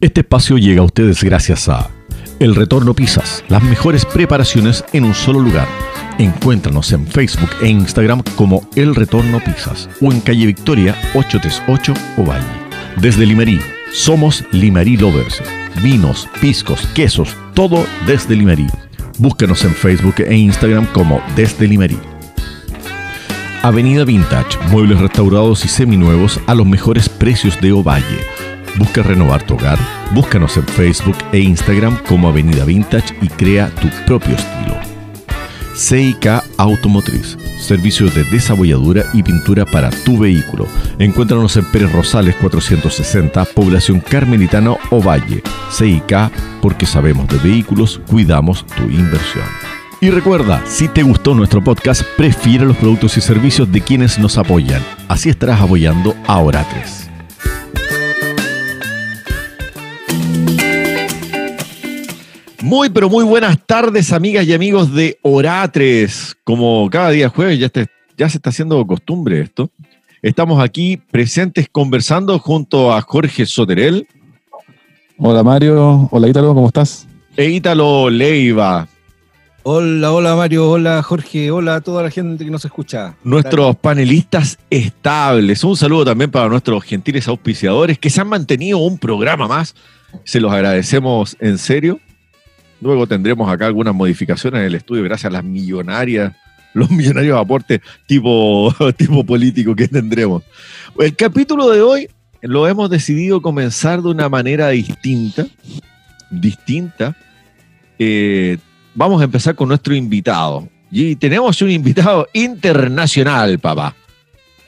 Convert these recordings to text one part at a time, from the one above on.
Este espacio llega a ustedes gracias a El Retorno Pizzas, las mejores preparaciones en un solo lugar. Encuéntranos en Facebook e Instagram como El Retorno Pizzas o en calle Victoria 838 Ovalle. Desde Limerí, somos Limerí Lovers. Vinos, piscos, quesos, todo desde Limerí. Búscanos en Facebook e Instagram como Desde Limerí. Avenida Vintage, muebles restaurados y seminuevos a los mejores precios de Ovalle. Busca renovar tu hogar, búscanos en Facebook e Instagram como Avenida Vintage y crea tu propio estilo. CIK Automotriz, servicios de desabolladura y pintura para tu vehículo. Encuéntranos en Pérez Rosales 460, población Carmelitana Ovalle. CIK, porque sabemos de vehículos, cuidamos tu inversión. Y recuerda, si te gustó nuestro podcast, prefiere los productos y servicios de quienes nos apoyan. Así estarás apoyando a Oratres. Muy, pero muy buenas tardes, amigas y amigos de Oratres. Como cada día jueves ya, ya se está haciendo costumbre esto. Estamos aquí presentes conversando junto a Jorge Soterel. Hola Mario, hola Ítalo, ¿cómo estás? E Ítalo Leiva. Hola, hola Mario, hola Jorge, hola a toda la gente que nos escucha. Nuestros panelistas estables. Un saludo también para nuestros gentiles auspiciadores que se han mantenido un programa más. Se los agradecemos en serio. Luego tendremos acá algunas modificaciones en el estudio gracias a las millonarias, los millonarios aportes tipo, tipo político que tendremos. El capítulo de hoy lo hemos decidido comenzar de una manera distinta, distinta. Eh, vamos a empezar con nuestro invitado. Y tenemos un invitado internacional, papá.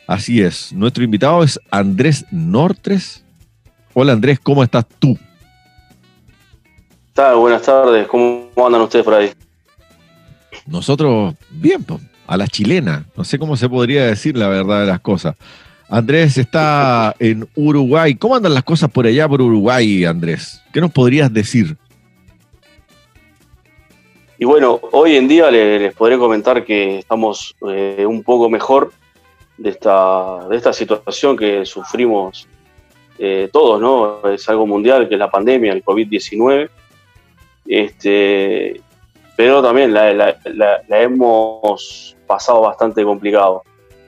Así es, nuestro invitado es Andrés Nortres. Hola Andrés, ¿cómo estás tú? Tal? Buenas tardes, ¿cómo andan ustedes por ahí? Nosotros, bien, a la chilena, no sé cómo se podría decir la verdad de las cosas. Andrés está en Uruguay. ¿Cómo andan las cosas por allá por Uruguay, Andrés? ¿Qué nos podrías decir? Y bueno, hoy en día les, podré comentar que estamos eh, un poco mejor de esta, de esta situación que sufrimos eh, todos, ¿no? Es algo mundial, que es la pandemia, el COVID-19. Este, pero también la, hemos pasado bastante complicado.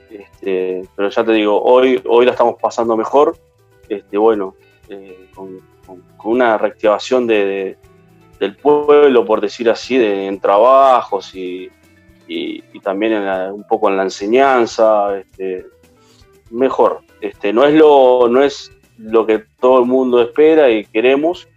Este, pero ya te digo, hoy, hoy la estamos pasando mejor. Este, bueno, eh, con, una reactivación de, del pueblo, por decir así, de, en trabajos y, también un poco en la enseñanza. Este, mejor. Este, no, es lo, no es lo que todo el mundo espera y queremos,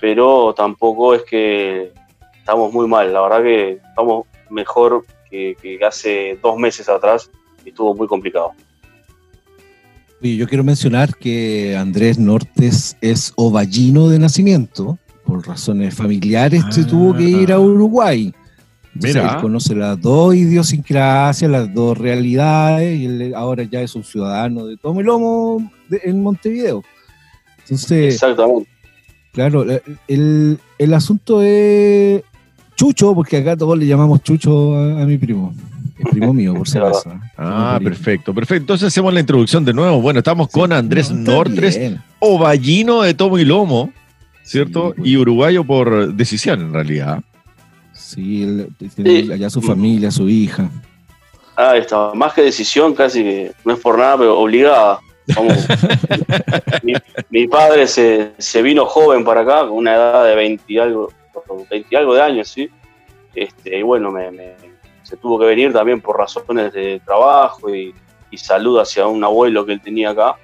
pero tampoco es que estamos muy mal. La verdad que estamos mejor que, hace dos meses atrás y estuvo muy complicado. yo quiero mencionar que Andrés Nortes es ovallino de nacimiento. Por razones familiares se tuvo que ir a ah. Uruguay. Mira. Él conoce las dos idiosincrasias, las dos realidades, y él ahora ya es un ciudadano de tomo y lomo en Montevideo. Entonces, Exactamente. Claro, el, asunto es Chucho, porque acá todos le llamamos Chucho a, mi primo. El primo mío, por si acaso. Ah, perfecto, perfecto. Entonces hacemos la introducción de nuevo. Bueno, estamos con Andrés Nortres, ovallino de tomo y lomo, ¿cierto? Pues. Y uruguayo por decisión, en realidad. Sí, tiene allá su familia, su hija. Ah, está. Más que decisión, casi que no es por nada, pero obligada mi, padre se, vino joven para acá, con una edad de 20 y algo, 20 algo de años, ¿sí? Este, y bueno, se tuvo que venir también por razones de trabajo y, salud hacia un abuelo que él tenía acá.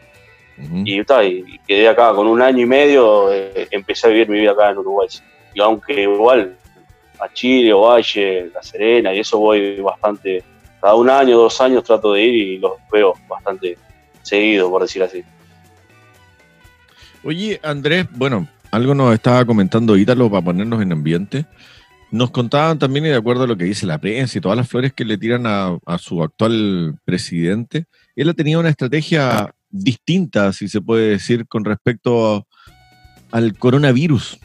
y, y, quedé acá con un año y medio, eh, empecé a vivir mi vida acá en Uruguay. Y aunque igual a Chile, Valle, La Serena, y eso voy bastante, cada un año, dos años trato de ir y los veo bastante seguido, por decir así. Oye, Andrés, bueno, algo nos estaba comentando Ítalo para ponernos en ambiente. Nos contaban también, y de acuerdo a lo que dice la prensa y todas las flores que le tiran a, su actual presidente, él ha tenido una estrategia distinta, si se puede decir, con respecto al coronavirus,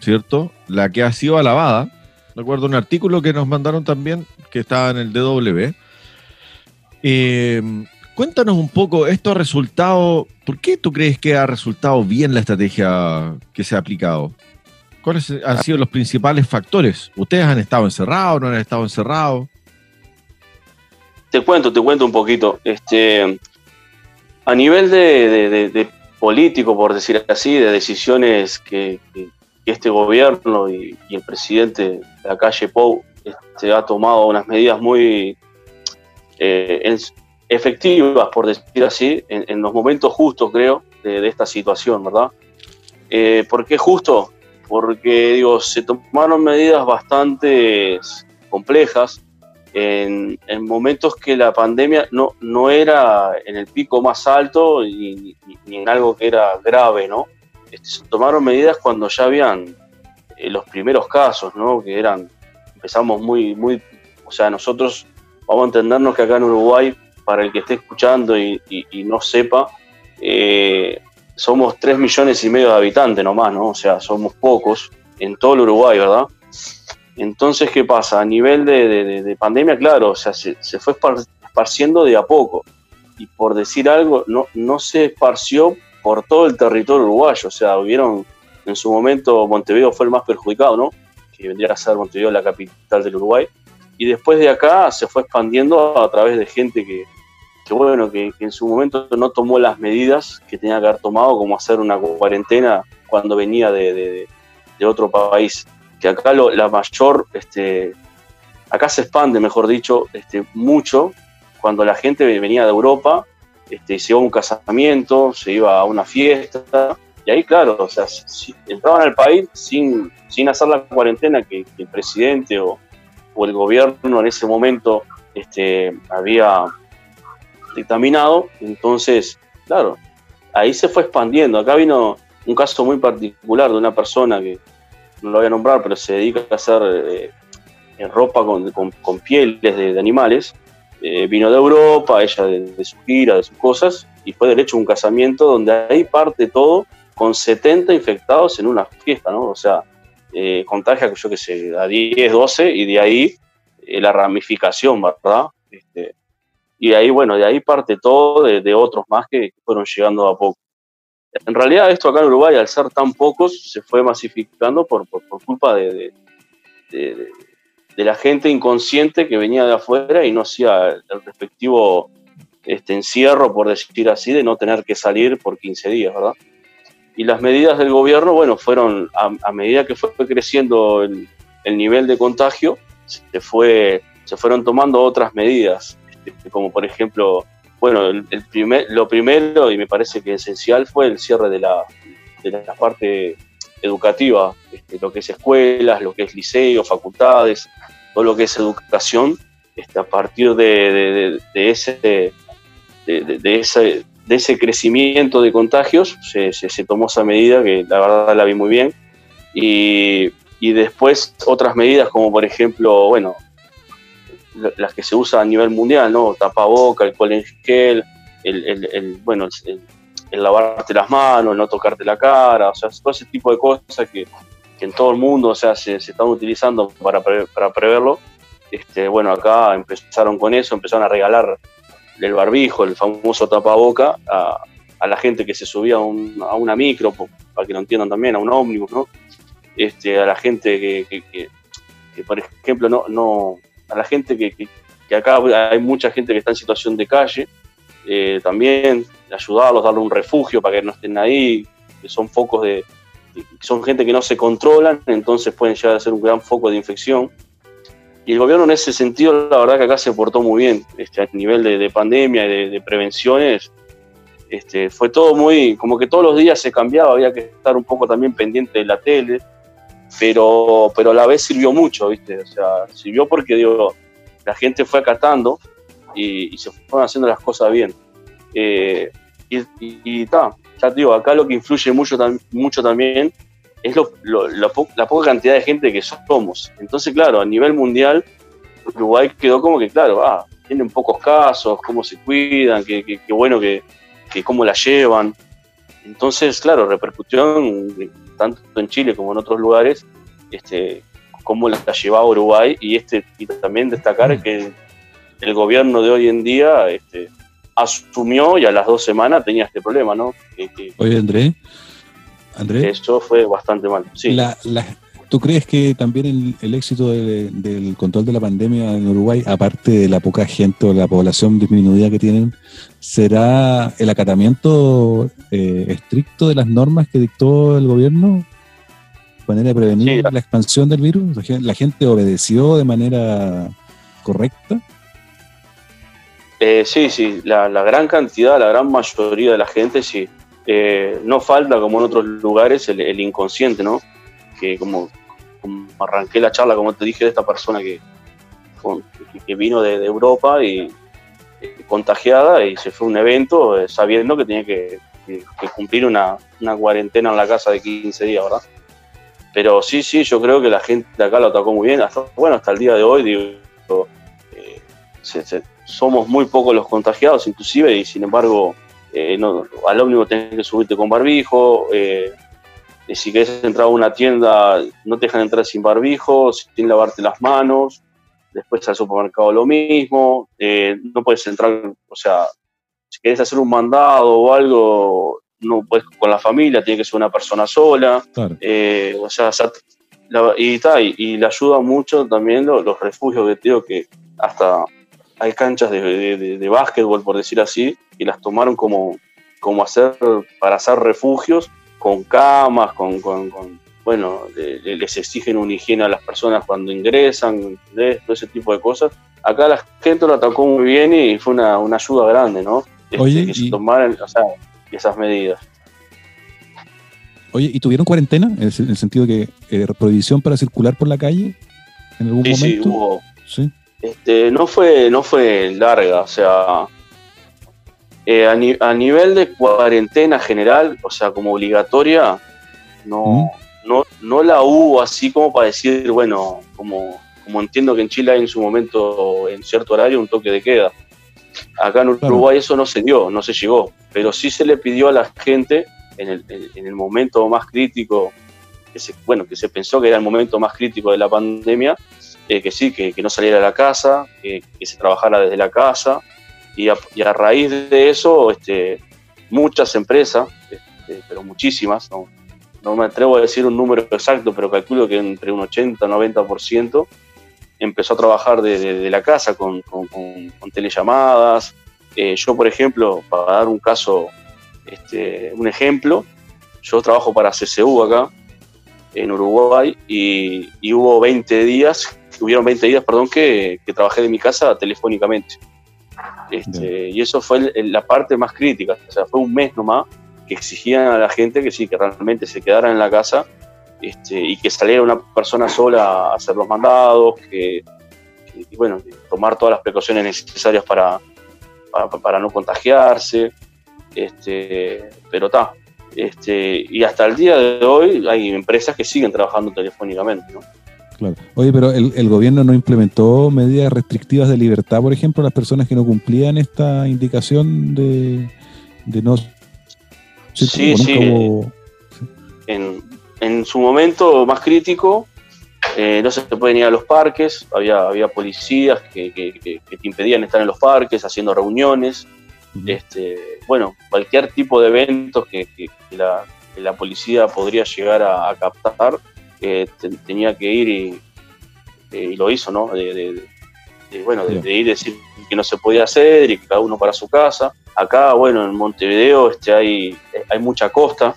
¿cierto? La que ha sido alabada, de acuerdo a un artículo que nos mandaron también, que estaba en el DW, eh, Cuéntanos un poco, esto ha resultado, ¿por qué tú crees que ha resultado bien la estrategia que se ha aplicado? ¿Cuáles han sido los principales factores? ¿Ustedes han estado encerrados, no han estado encerrados? Te cuento, te cuento un poquito. Este, a nivel de, político, por decir así, de decisiones que, este gobierno y, el presidente de la calle Pou este, ha tomado unas medidas muy eh, efectivas, por decir así, en, los momentos justos, creo, de, esta situación, ¿verdad? Eh, ¿Por qué justo? Porque, digo, se tomaron medidas bastante complejas en, momentos que la pandemia no, no era en el pico más alto ni, en algo que era grave, ¿no? Este, se tomaron medidas cuando ya habían eh, los primeros casos, ¿no? Que eran, empezamos muy, muy, o sea, nosotros vamos a entendernos que acá en Uruguay para el que esté escuchando y, no sepa, eh, somos 3 millones y medio de habitantes nomás, ¿no? O sea, somos pocos en todo el Uruguay, ¿verdad? Entonces, ¿qué pasa? A nivel de, pandemia, claro, o sea, se, fue esparciendo de a poco. Y por decir algo, no, no se esparció por todo el territorio uruguayo. O sea, hubieron, en su momento, Montevideo fue el más perjudicado, ¿no? Que vendría a ser Montevideo la capital del Uruguay. Y después de acá se fue expandiendo a través de gente que, que bueno, que, en su momento no tomó las medidas que tenía que haber tomado, como hacer una cuarentena cuando venía de, otro país. Que acá la mayor, este, acá se expande, mejor dicho, este, mucho cuando la gente venía de Europa, este, se iba a un casamiento, se iba a una fiesta, y ahí, claro, o sea, entraban al país sin, sin hacer la cuarentena que, el presidente o, o, el gobierno en ese momento este, había dictaminado, entonces, claro, ahí se fue expandiendo. Acá vino un caso muy particular de una persona que no lo voy a nombrar, pero se dedica a hacer eh, ropa con, con, pieles de, animales. Eh, vino de Europa, ella de, su gira, de sus cosas, y fue derecho a un casamiento donde ahí parte todo con 70 infectados en una fiesta, ¿no? O sea, eh, contagia, yo qué sé, a 10, 12, y de ahí la ramificación, ¿verdad? Este, y de ahí, bueno, de ahí parte todo de, otros más que fueron llegando a poco. En realidad esto acá en Uruguay, al ser tan pocos, se fue masificando por, por, culpa de, de, la gente inconsciente que venía de afuera y no hacía el respectivo este, encierro, por decir así, de no tener que salir por 15 días, ¿verdad? Y las medidas del gobierno, bueno, fueron a, medida que fue creciendo el, el nivel de contagio, se, fue, se fueron tomando otras medidas como por ejemplo, bueno, el, primer, lo primero y me parece que esencial fue el cierre de la, de la parte educativa, este, lo que es escuelas, lo que es liceo, facultades, todo lo que es educación, este, a partir de, ese, de, ese, de ese crecimiento de contagios se, se, tomó esa medida que la verdad la vi muy bien. Y, y después otras medidas como por ejemplo, bueno, las que se usan a nivel mundial, ¿no? Tapaboca, el en gel, el, el, bueno, el, lavarte las manos, el no tocarte la cara, o sea, todo ese tipo de cosas que, en todo el mundo, o sea, se, están utilizando para, preverlo. Este, bueno, acá empezaron con eso, empezaron a regalar el barbijo, el famoso tapaboca, a, a la gente que se subía a, una micro, para que lo entiendan también, a un ómnibus, ¿no? Este, a la gente que, que, que por ejemplo, no, no, a la gente que, que, acá hay mucha gente que está en situación de calle, eh, también ayudarlos, darle un refugio para que no estén ahí, que son focos de, son gente que no se controlan, entonces pueden llegar a ser un gran foco de infección. Y el gobierno en ese sentido, la verdad que acá se portó muy bien, este, a nivel de, pandemia y de, prevenciones, este, fue todo muy, como que todos los días se cambiaba, había que estar un poco también pendiente de la tele, pero, pero a la vez sirvió mucho, ¿viste? O sea, sirvió porque, digo, la gente fue acatando y, se fueron haciendo las cosas bien. Eh, y está, ya digo, acá lo que influye mucho, mucho también es la, poca cantidad de gente que somos. Entonces, claro, a nivel mundial, Uruguay quedó como que, claro, ah, tienen pocos casos, cómo se cuidan, qué, bueno que, que cómo la llevan. Entonces, claro, repercusión tanto en Chile como en otros lugares, este, cómo la llevaba Uruguay y, este, y también destacar que el gobierno de hoy en día este, asumió y a las dos semanas tenía este problema, ¿no? Oye, Andrés. Andrés. Eso fue bastante mal. Sí. ¿Tú crees que también el, éxito del control de la pandemia en Uruguay, aparte de la poca gente o la población disminuida que tienen, será el acatamiento eh, estricto de las normas que dictó el gobierno? De manera de prevenir la expansión del virus. ¿La gente obedeció de manera correcta? Eh, sí, sí, la, gran cantidad, la gran mayoría de la gente, sí. Eh, no falta, como en otros lugares, el, inconsciente, ¿no? Que como, arranqué la charla, como te dije, de esta persona que, que, vino de, Europa y eh, contagiada y se fue a un evento sabiendo que tenía que, cumplir una, cuarentena en la casa de 15 días, ¿verdad? Pero sí, sí, yo creo que la gente de acá lo atacó muy bien. Hasta, bueno, hasta el día de hoy, digo, se, somos muy pocos los contagiados, inclusive, y sin embargo, eh, no, al ómnibus tenés que subirte con barbijo. Eh, si querés entrar a una tienda, no te dejan entrar sin barbijo, sin lavarte las manos. Después al supermercado lo mismo. Eh, no puedes entrar, o sea, si querés hacer un mandado o algo, no puedes con la familia, tiene que ser una persona sola. o sea, y, y, le ayuda mucho también los, los refugios que digo que hasta hay canchas de, de, básquetbol, por decir así, y las tomaron como, como hacer, para hacer refugios con camas, con, bueno, les exigen una higiene a las personas cuando ingresan, todo ese tipo de cosas. Acá la gente lo atacó muy bien y fue una, ayuda grande, ¿no? Este, Oye, que se tomaran esas medidas. Oye, ¿y tuvieron cuarentena? En el, sentido de que eh, prohibición para circular por la calle en algún momento. Sí, hubo. ¿Sí? Este, no, fue, no fue larga, o sea, eh, a, nivel de cuarentena general, o sea, como obligatoria, no, ¿Mm? no, no la hubo así como para decir, bueno, como, como entiendo que en Chile hay en su momento, en cierto horario, un toque de queda. Acá en Uruguay eso no se dio, no se llegó, pero sí se le pidió a la gente en el, en el momento más crítico, que se, bueno, que se pensó que era el momento más crítico de la pandemia, eh, que sí, que, no saliera a la casa, que, se trabajara desde la casa. Y a, raíz de eso, este, muchas empresas, este, pero muchísimas, no, no, me atrevo a decir un número exacto, pero calculo que entre un 80 90% empezó a trabajar desde la casa con, con, telellamadas. Eh, yo, por ejemplo, para dar un caso, este, un ejemplo, yo trabajo para CCU acá, en Uruguay, y, y hubo 20 días hubieron 20 días, perdón, que, trabajé de mi casa telefónicamente. Este, y eso fue la parte más crítica, o sea, fue un mes nomás que exigían a la gente que sí, que realmente se quedara en la casa este, y que saliera una persona sola a hacer los mandados, que, bueno, tomar todas las precauciones necesarias para, para, no contagiarse, este, pero está. Este, y hasta el día de hoy hay empresas que siguen trabajando telefónicamente. ¿no? Oye, pero el, gobierno no implementó medidas restrictivas de libertad, por ejemplo, a las personas que no cumplían esta indicación de, no. Sí, sí. En, su momento más crítico, eh, no se pueden ir a los parques, había, había policías que, te impedían estar en los parques haciendo reuniones. este, bueno, cualquier tipo de eventos que, la, policía podría llegar a captar que tenía que ir y, y, lo hizo, ¿no? De, bueno, de, ir y decir que no se podía hacer y que cada uno para su casa. Acá, bueno, en Montevideo este, hay, hay mucha costa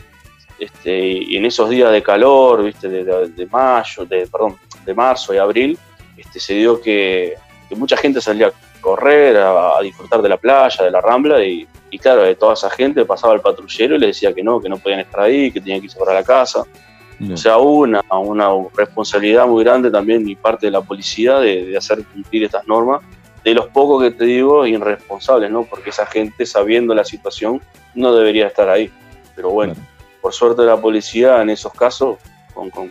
este, y en esos días de calor, viste, de, mayo, de, perdón, de marzo y abril, este, se dio que, mucha gente salía a correr, a, disfrutar de la playa, de la rambla y, y claro, de toda esa gente pasaba el patrullero y le decía que no, que no podían estar ahí, que tenían que irse para la casa. O sea, hubo una, una, responsabilidad muy grande también mi parte de la policía de, hacer cumplir estas normas. De los pocos que te digo, irresponsables, ¿no? Porque esa gente, sabiendo la situación, no debería estar ahí. Pero bueno, por suerte la policía en esos casos, con, con,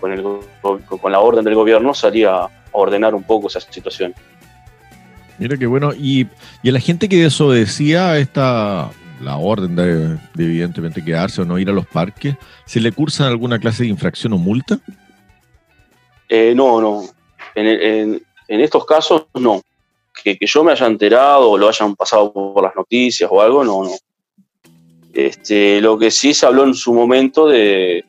con, el, con la orden del gobierno, salía a ordenar un poco esa situación. Mira qué bueno. Y, y a la gente que desobedecía esta la orden de, evidentemente quedarse o no ir a los parques, ¿se le cursa alguna clase de infracción o multa? Eh, no, no. En, estos casos no. que, yo me haya enterado o lo hayan pasado por las noticias o algo, no, no. Este, lo que sí se habló en su momento de,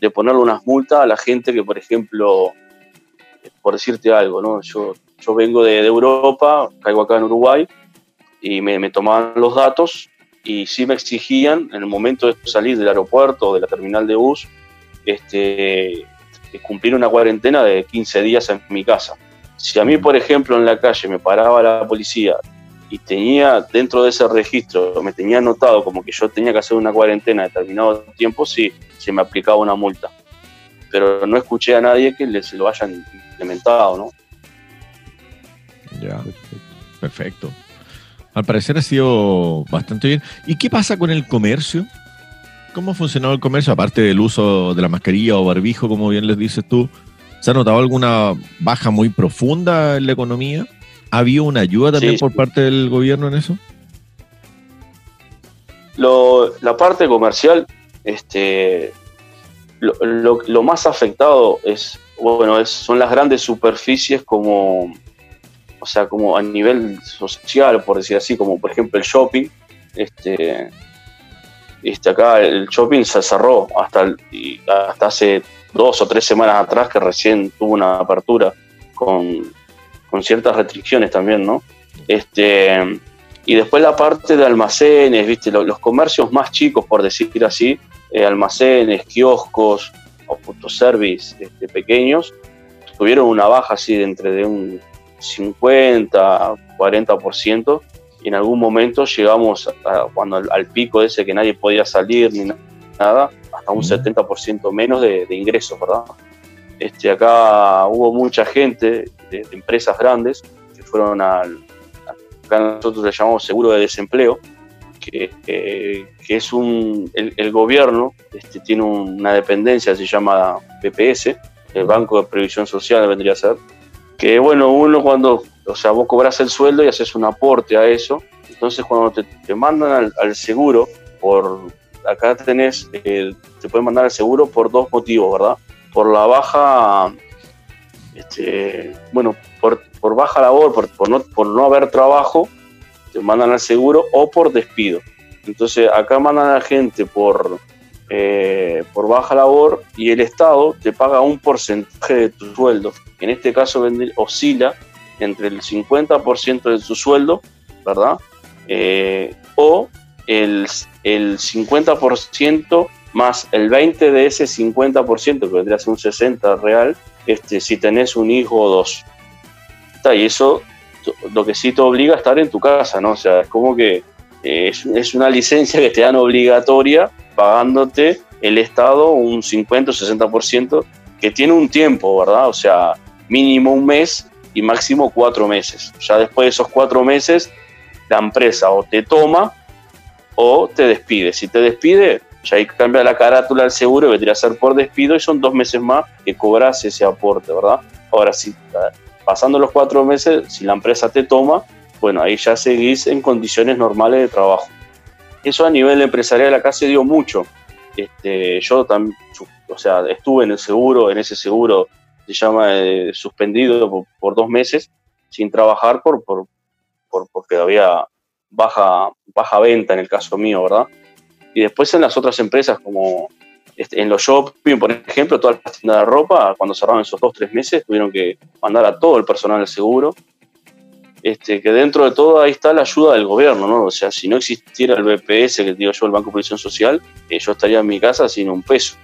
de ponerle unas multas a la gente que, por ejemplo, por decirte algo, ¿no? Yo, yo vengo de, Europa, caigo acá en Uruguay y me, me, tomaban los datos y sí me exigían en el momento de salir del aeropuerto o de la terminal de bus este, cumplir una cuarentena de 15 días en mi casa. Si a mí, por ejemplo, en la calle me paraba la policía y tenía dentro de ese registro, me tenía anotado como que yo tenía que hacer una cuarentena de determinado tiempo, sí, se me aplicaba una multa. Pero no escuché a nadie que les lo hayan implementado, ¿no? Ya, perfecto. Al parecer ha sido bastante bien. ¿Y qué pasa con el comercio? ¿Cómo ha funcionado el comercio? Aparte del uso de la mascarilla o barbijo, como bien les dices tú, ¿se ha notado alguna baja muy profunda en la economía? ¿Ha habido una ayuda también por parte del gobierno en eso? la parte comercial, este, lo, más afectado es, bueno, es, son las grandes superficies como, o sea, como a nivel social, por decir así, como por ejemplo el shopping. Este, este acá el shopping se cerró hasta, hasta hace dos o tres semanas atrás que recién tuvo una apertura con, ciertas restricciones también, ¿no? Este, y después la parte de almacenes, ¿viste? Los, comercios más chicos, por decir así, eh, almacenes, kioscos autoservice este, pequeños, tuvieron una baja así de entre de un 50, 40%, y en algún momento llegamos a, cuando al, pico ese que nadie podía salir ni nada, hasta un 70% menos de, ingresos, ¿verdad? Este, acá hubo mucha gente de, empresas grandes que fueron al, acá nosotros le llamamos seguro de desempleo, que, es un, el, gobierno este, tiene una dependencia, se llama PPS, el Banco de Previsión Social vendría a ser, que bueno, uno cuando, o sea, vos cobras el sueldo y haces un aporte a eso, entonces cuando te, mandan al, seguro, por acá tenés, eh, te pueden mandar al seguro por dos motivos, ¿verdad? Por la baja, este, bueno, por, por baja labor, por, por, no, por no haber trabajo, te mandan al seguro o por despido. Entonces acá mandan a gente por, eh, por baja labor y el Estado te paga un porcentaje de tu sueldo. En este caso oscila entre el 50% de tu sueldo, ¿verdad? Eh, o el, el 50% más el 20% de ese 50%, que vendría a ser un 60% real, este, si tenés un hijo o dos. y eso lo que sí te obliga a estar en tu casa, ¿no? O sea, es como que eh, es, es, una licencia que te dan obligatoria pagándote el Estado un 50 o 60% que tiene un tiempo, ¿verdad? O sea, mínimo un mes y máximo cuatro meses. Ya después de esos cuatro meses, la empresa o te toma o te despide. Si te despide, ya ahí cambia la carátula del seguro, vendría a ser por despido y son dos meses más que cobras ese aporte, ¿verdad? Ahora, si pasando los cuatro meses, si la empresa te toma, bueno, ahí ya seguís en condiciones normales de trabajo. Eso a nivel empresarial acá se dio mucho. Este, yo también, o sea, estuve en el seguro, en ese seguro se llama eh, suspendido por, dos meses sin trabajar por, por, porque había baja, baja venta en el caso mío, ¿verdad? Y después en las otras empresas como este, en los shopping, por ejemplo, todas las tiendas de ropa, cuando cerraron esos dos, tres meses, tuvieron que mandar a todo el personal del seguro este, que dentro de todo ahí está la ayuda del gobierno, ¿no? O sea, si no existiera el BPS, que digo yo, el Banco de Previsión Social, eh, yo estaría en mi casa sin un peso.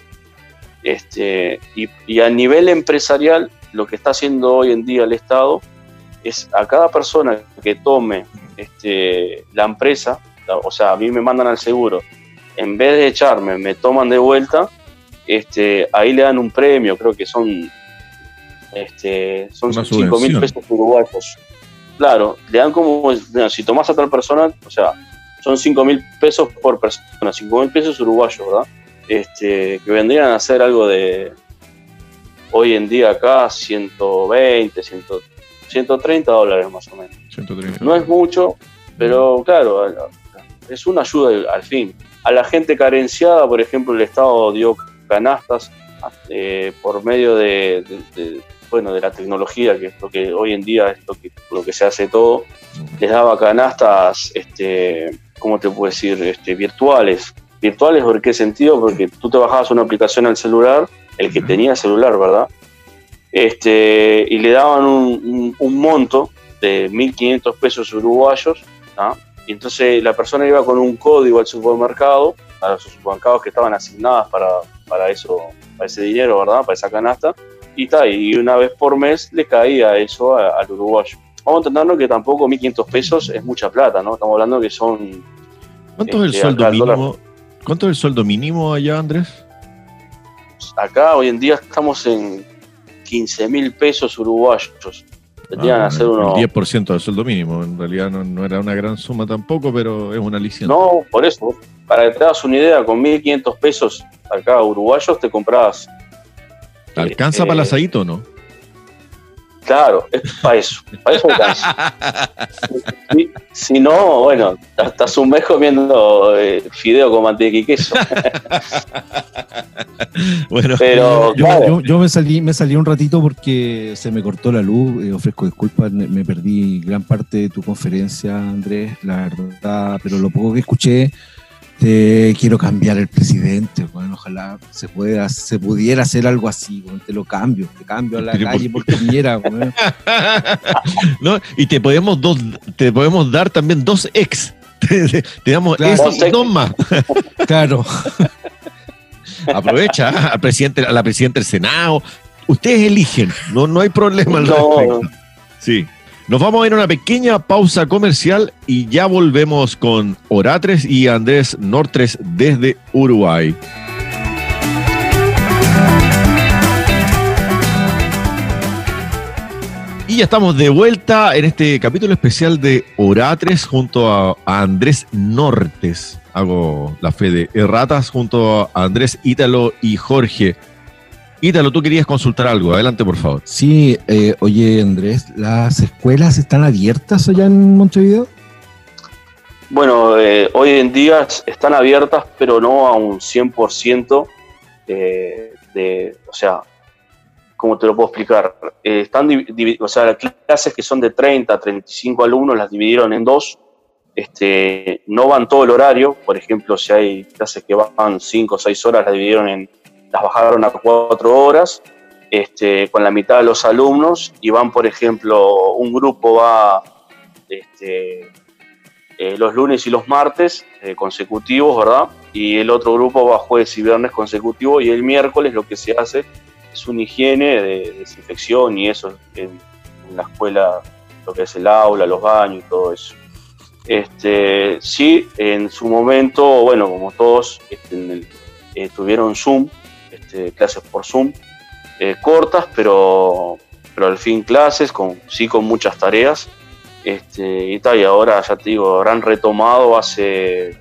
Este, y, a nivel empresarial, lo que está haciendo hoy en día el Estado es a cada persona que tome este, la empresa, o sea, a mí me mandan al seguro, en vez de echarme, me toman de vuelta, este, ahí le dan un premio, creo que son, este, son 5 mil pesos uruguayos Claro, le dan como, si tomas a tal persona, o sea, son 5 mil pesos por persona, 5 mil pesos uruguayos, ¿verdad? Este, que vendrían a ser algo de, hoy en día acá, 120, 130 dólares más o menos. No es mucho, pero claro, es una ayuda al fin. A la gente carenciada, por ejemplo, el Estado dio canastas eh, por medio de, bueno, de la tecnología, que es lo que hoy en día es lo que, lo que se hace todo, les daba canastas, este, ¿cómo te puedo decir? Este, virtuales. ¿Virtuales por qué sentido? Porque tú te bajabas una aplicación al celular, el que tenía celular, ¿verdad? Este, y le daban un, un, monto de 1.500 pesos uruguayos, y entonces la persona iba con un código al supermercado, a los supermercados que estaban asignadas para, para eso, para ese dinero, ¿verdad? Para esa canasta, y, ta, y una vez por mes le caía eso al uruguayo. Vamos a entendernos que tampoco 1.500 pesos es mucha plata, ¿no? Estamos hablando que son... ¿Cuánto es el este, sueldo mínimo? ¿Cuánto es el sueldo mínimo allá, Andrés? Acá hoy en día estamos en 15 mil pesos uruguayos. Ah, hacer unos... 10% del sueldo mínimo. En realidad no, era una gran suma tampoco, pero es una licencia. No, por eso. Para que te hagas una idea, con 1.500 pesos acá uruguayos te comprabas ¿Alcanza para el eh, asadito o no? Claro, es para eso, para eso alcanza. si, no, bueno, estás un mes comiendo eh, fideo con mantequilla y queso. bueno, pero yo, me salí, me salí un ratito porque se me cortó la luz. Eh, ofrezco disculpas, me perdí gran parte de tu conferencia, Andrés, la verdad, pero lo poco que escuché quiero cambiar el presidente, bueno, ojalá se pueda, se pudiera hacer algo así, te lo cambio, te cambio a la calle porque quiera, no, y te podemos dos, te podemos dar también dos ex. te, damos dos más. claro. Aprovecha ¿ah? al presidente, a la presidenta del Senado. Ustedes eligen, no, no hay problema al respecto. Sí. Nos vamos a ir a una pequeña pausa comercial y ya volvemos con Oratres y Andrés Nortres desde Uruguay. Y ya estamos de vuelta en este capítulo especial de Oratres junto a, Andrés Nortes. Hago la fe de erratas junto a Andrés Ítalo y Jorge. Ítalo, tú querías consultar algo. Adelante, por favor. Sí, eh, oye, Andrés, ¿las escuelas están abiertas allá en Montevideo? Bueno, eh, hoy en día están abiertas, pero no a un 100% de, de, o sea, ¿cómo te lo puedo explicar? Eh, están, o sea, las clases que son de 30 a 35 alumnos las dividieron en dos. Este, no van todo el horario, por ejemplo, si hay clases que van 5 o 6 horas, las dividieron en las bajaron a cuatro horas, este, con la mitad de los alumnos, y van, por ejemplo, un grupo va este, eh, los lunes y los martes eh, consecutivos, ¿verdad? Y el otro grupo va jueves y viernes consecutivos, y el miércoles lo que se hace es una higiene de desinfección y eso en, la escuela, lo que es el aula, los baños y todo eso. Este, sí, en su momento, bueno, como todos este, eh, tuvieron Zoom, este, clases por Zoom, eh, cortas, pero, pero al fin clases, con, sí con muchas tareas. Este, y, tal, y ahora ya te digo, habrán retomado hace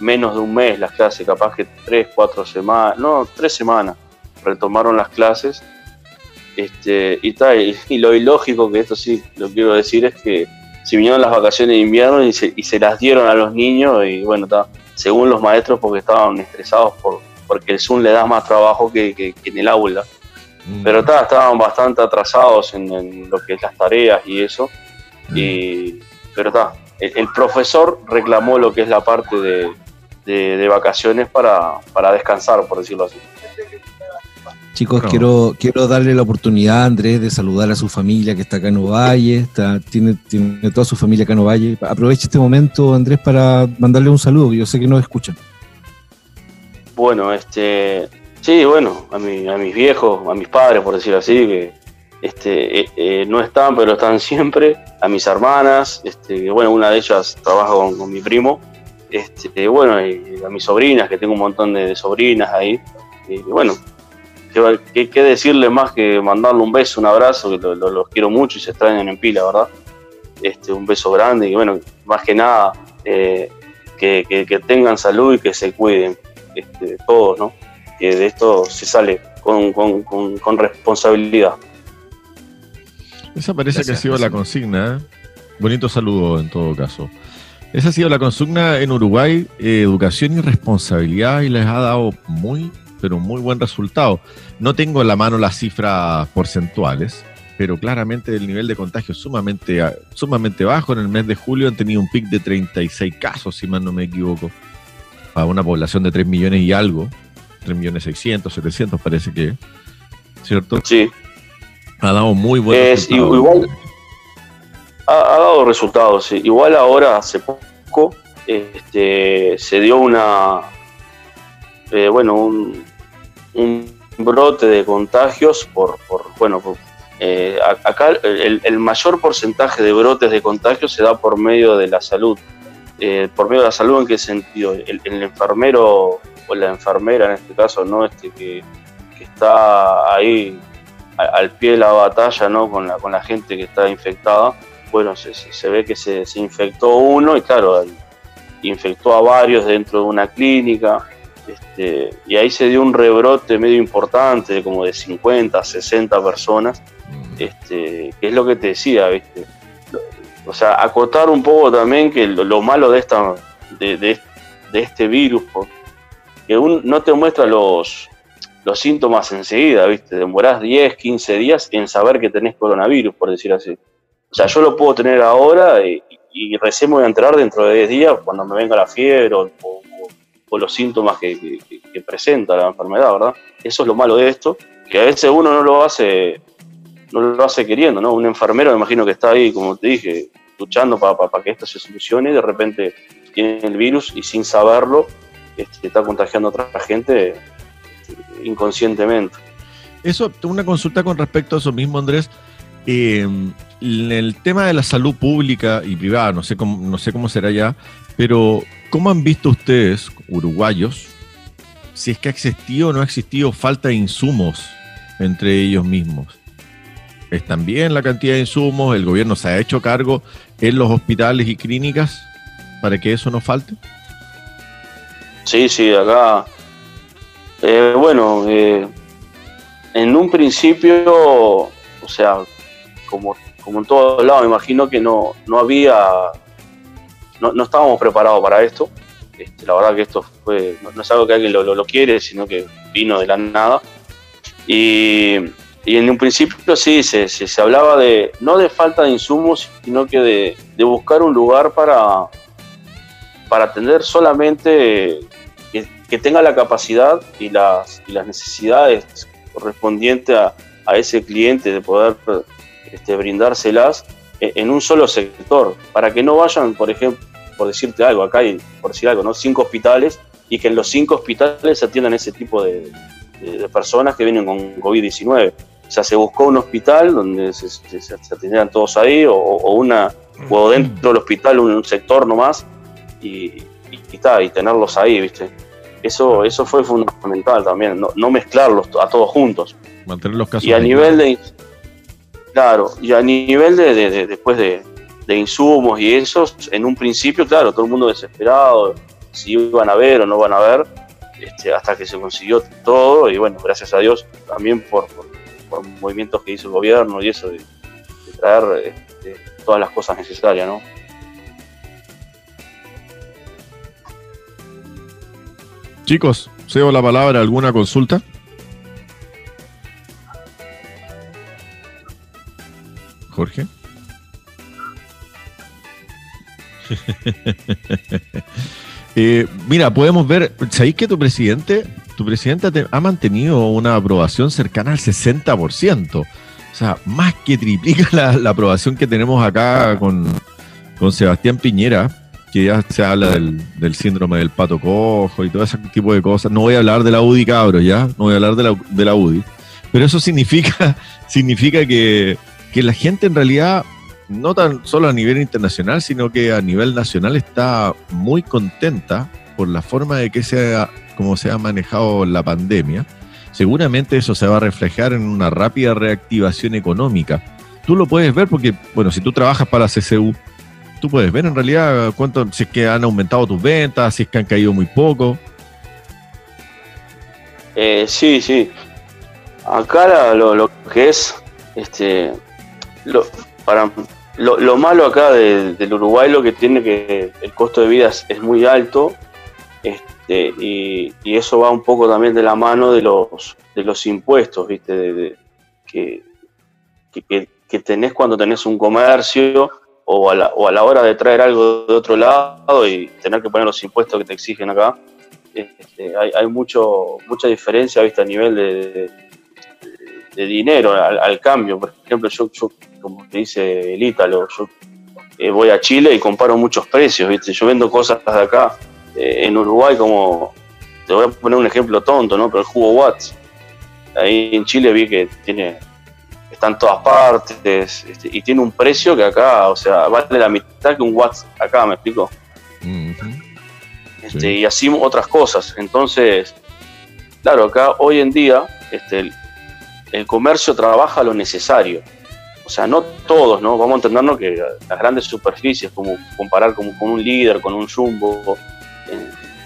menos de un mes las clases, capaz que tres, cuatro semanas, no, tres semanas retomaron las clases. Este, y, tal, y, lo ilógico que esto sí lo quiero decir es que si vinieron las vacaciones de invierno y se, y se las dieron a los niños, y bueno, está según los maestros, porque estaban estresados por, porque el Zoom le da más trabajo que, en el aula. Mm. Pero estaban bastante atrasados en, lo que es las tareas y eso. Mm. Y, pero está, el, profesor reclamó lo que es la parte de, vacaciones para, descansar, por decirlo así. Chicos, quiero, quiero darle la oportunidad a Andrés de saludar a su familia que está acá en Ovalle, está, tiene, tiene toda su familia acá en Ovalle. Aproveche este momento, Andrés, para mandarle un saludo, yo sé que nos escuchan. Bueno, este, sí, bueno, a, mi, a mis viejos, a mis padres, por decirlo así, que este, eh, eh, no están, pero están siempre, a mis hermanas, este, bueno, una de ellas trabaja con, mi primo, este, bueno, y a mis sobrinas, que tengo un montón de, sobrinas ahí, y bueno, ¿qué, qué, decirle más que mandarle un beso, un abrazo, que los quiero mucho y se extrañan en pila, ¿verdad? Este, un beso grande y bueno, más que nada, eh, que, que tengan salud y que se cuiden este, todos, ¿no? Que de esto se sale con, responsabilidad. Esa parece que ha sido la consigna. ¿eh? Bonito saludo en todo caso. Esa ha sido la consigna en Uruguay, eh, educación y responsabilidad, y les ha dado muy, pero muy buen resultado. No tengo en la mano las cifras porcentuales, pero claramente el nivel de contagio es sumamente, sumamente bajo. En el mes de julio han tenido un pic de 36 casos, si mal no me equivoco, a una población de 3 millones y algo, 3 millones 600, 700 parece que, ¿cierto? Sí. Ha dado muy buenos Igual, ha, dado resultados, sí. Igual ahora, hace poco, este, se dio una, eh, bueno, un, un, brote de contagios por, por bueno, por, eh, acá el, mayor porcentaje de brotes de contagios se da por medio de la salud. Eh, por medio de la salud, ¿en qué sentido? El, enfermero o la enfermera, en este caso, ¿no? Este que, está ahí al, pie de la batalla, ¿no? Con la, con la gente que está infectada. Bueno, se, se ve que se, se, infectó uno y claro, infectó a varios dentro de una clínica. Este, y ahí se dio un rebrote medio importante, como de 50, 60 personas este, que es lo que te decía, ¿viste? O sea, acotar un poco también que lo, malo de esta de, este virus, que no te muestra los, los síntomas enseguida, ¿viste? Demorás 10, 15 días en saber que tenés coronavirus, por decir así. O sea, yo lo puedo tener ahora y, recién me voy a enterar dentro de 10 días cuando me venga la fiebre o, los síntomas que, presenta la enfermedad, ¿verdad? Eso es lo malo de esto, que a veces uno no lo hace no lo hace queriendo, ¿no? Un enfermero, me imagino que está ahí, como te dije, luchando para que esto se solucione y de repente tiene el virus y sin saberlo este, está contagiando a otra gente este, inconscientemente. Eso, una consulta con respecto a eso mismo, Andrés. Eh, en el tema de la salud pública y privada, no sé cómo, no sé cómo será ya, pero ¿cómo han visto ustedes, uruguayos, si es que ha existido o no ha existido falta de insumos entre ellos mismos? Bien la cantidad de insumos, el gobierno se ha hecho cargo en los hospitales y clínicas para que eso no falte. Sí, sí, acá, eh, bueno, eh, en un principio, o sea, como, como en todos lados, me imagino que no, no había, no, estábamos preparados para esto. Este, la verdad que esto fue, no, es algo que alguien lo, lo quiere, sino que vino de la nada. Y y en un principio sí, se, se, hablaba de, no de falta de insumos, sino que de, buscar un lugar para, para atender solamente que, tenga la capacidad y las, y las necesidades correspondientes a, a, ese cliente de poder este, brindárselas en un solo sector, para que no vayan, por ejemplo, por decirte algo, acá hay, por decir algo, ¿no? cinco hospitales y que en los cinco hospitales se atiendan ese tipo de, de personas que vienen con COVID-19 o sea, se buscó un hospital donde se, se, atendieran todos ahí, o, una, o dentro del hospital un, sector nomás, y, y, y, tenerlos ahí, ¿viste? Eso, eso fue fundamental también, no, mezclarlos a todos juntos. Mantener los casos. Y a nivel de. Claro, y a nivel de, después de, insumos y eso, en un principio, claro, todo el mundo desesperado, si iban a ver o no van a ver, este, hasta que se consiguió todo, y bueno, gracias a Dios también por movimientos que hizo el gobierno y eso, de, traer este, todas las cosas necesarias, ¿no? Chicos, cedo la palabra, ¿alguna consulta? Jorge. Eh, mira, podemos ver, ¿sabéis que tu presidente tu presidenta ha mantenido una aprobación cercana al 60%. O sea, más que triplica la, aprobación que tenemos acá con, con, Sebastián Piñera, que ya se habla del, síndrome del pato cojo y todo ese tipo de cosas. No voy a hablar de la UDI, cabros, ya. No voy a hablar de la, de la UDI. Pero eso significa, significa que, que la gente en realidad no tan solo a nivel internacional, sino que a nivel nacional está muy contenta por la forma de que se ha cómo se ha manejado la pandemia, seguramente eso se va a reflejar en una rápida reactivación económica. Tú lo puedes ver porque, bueno, si tú trabajas para CCU, tú puedes ver en realidad cuánto, si es que han aumentado tus ventas, si es que han caído muy poco. Eh, sí, sí. Acá lo, que es, este, lo, para, lo, malo acá del Uruguay lo que tiene que el costo de vida es, muy alto Este, y, eso va un poco también de la mano de los, de los impuestos, ¿viste? que, que, tenés cuando tenés un comercio o a, la, o a la hora de traer algo de otro lado y tener que poner los impuestos que te exigen acá. Este, hay, hay mucho, mucha diferencia ¿viste? a nivel de, de, dinero al, cambio. Por ejemplo, yo, yo, como te dice el Ítalo, yo eh, voy a Chile y comparo muchos precios. ¿viste? Yo vendo cosas de acá eh, en Uruguay como, te voy a poner un ejemplo tonto, ¿no? pero el jugo Watts. Ahí en Chile vi que tiene está en todas partes este, y tiene un precio que acá, o sea, vale la mitad que un Watts acá, ¿me explico? Este, y así otras cosas. Entonces, claro, acá hoy en día este, el, comercio trabaja lo necesario. O sea, no todos, ¿no? Vamos a entendernos que las grandes superficies, como comparar como con un líder, con un jumbo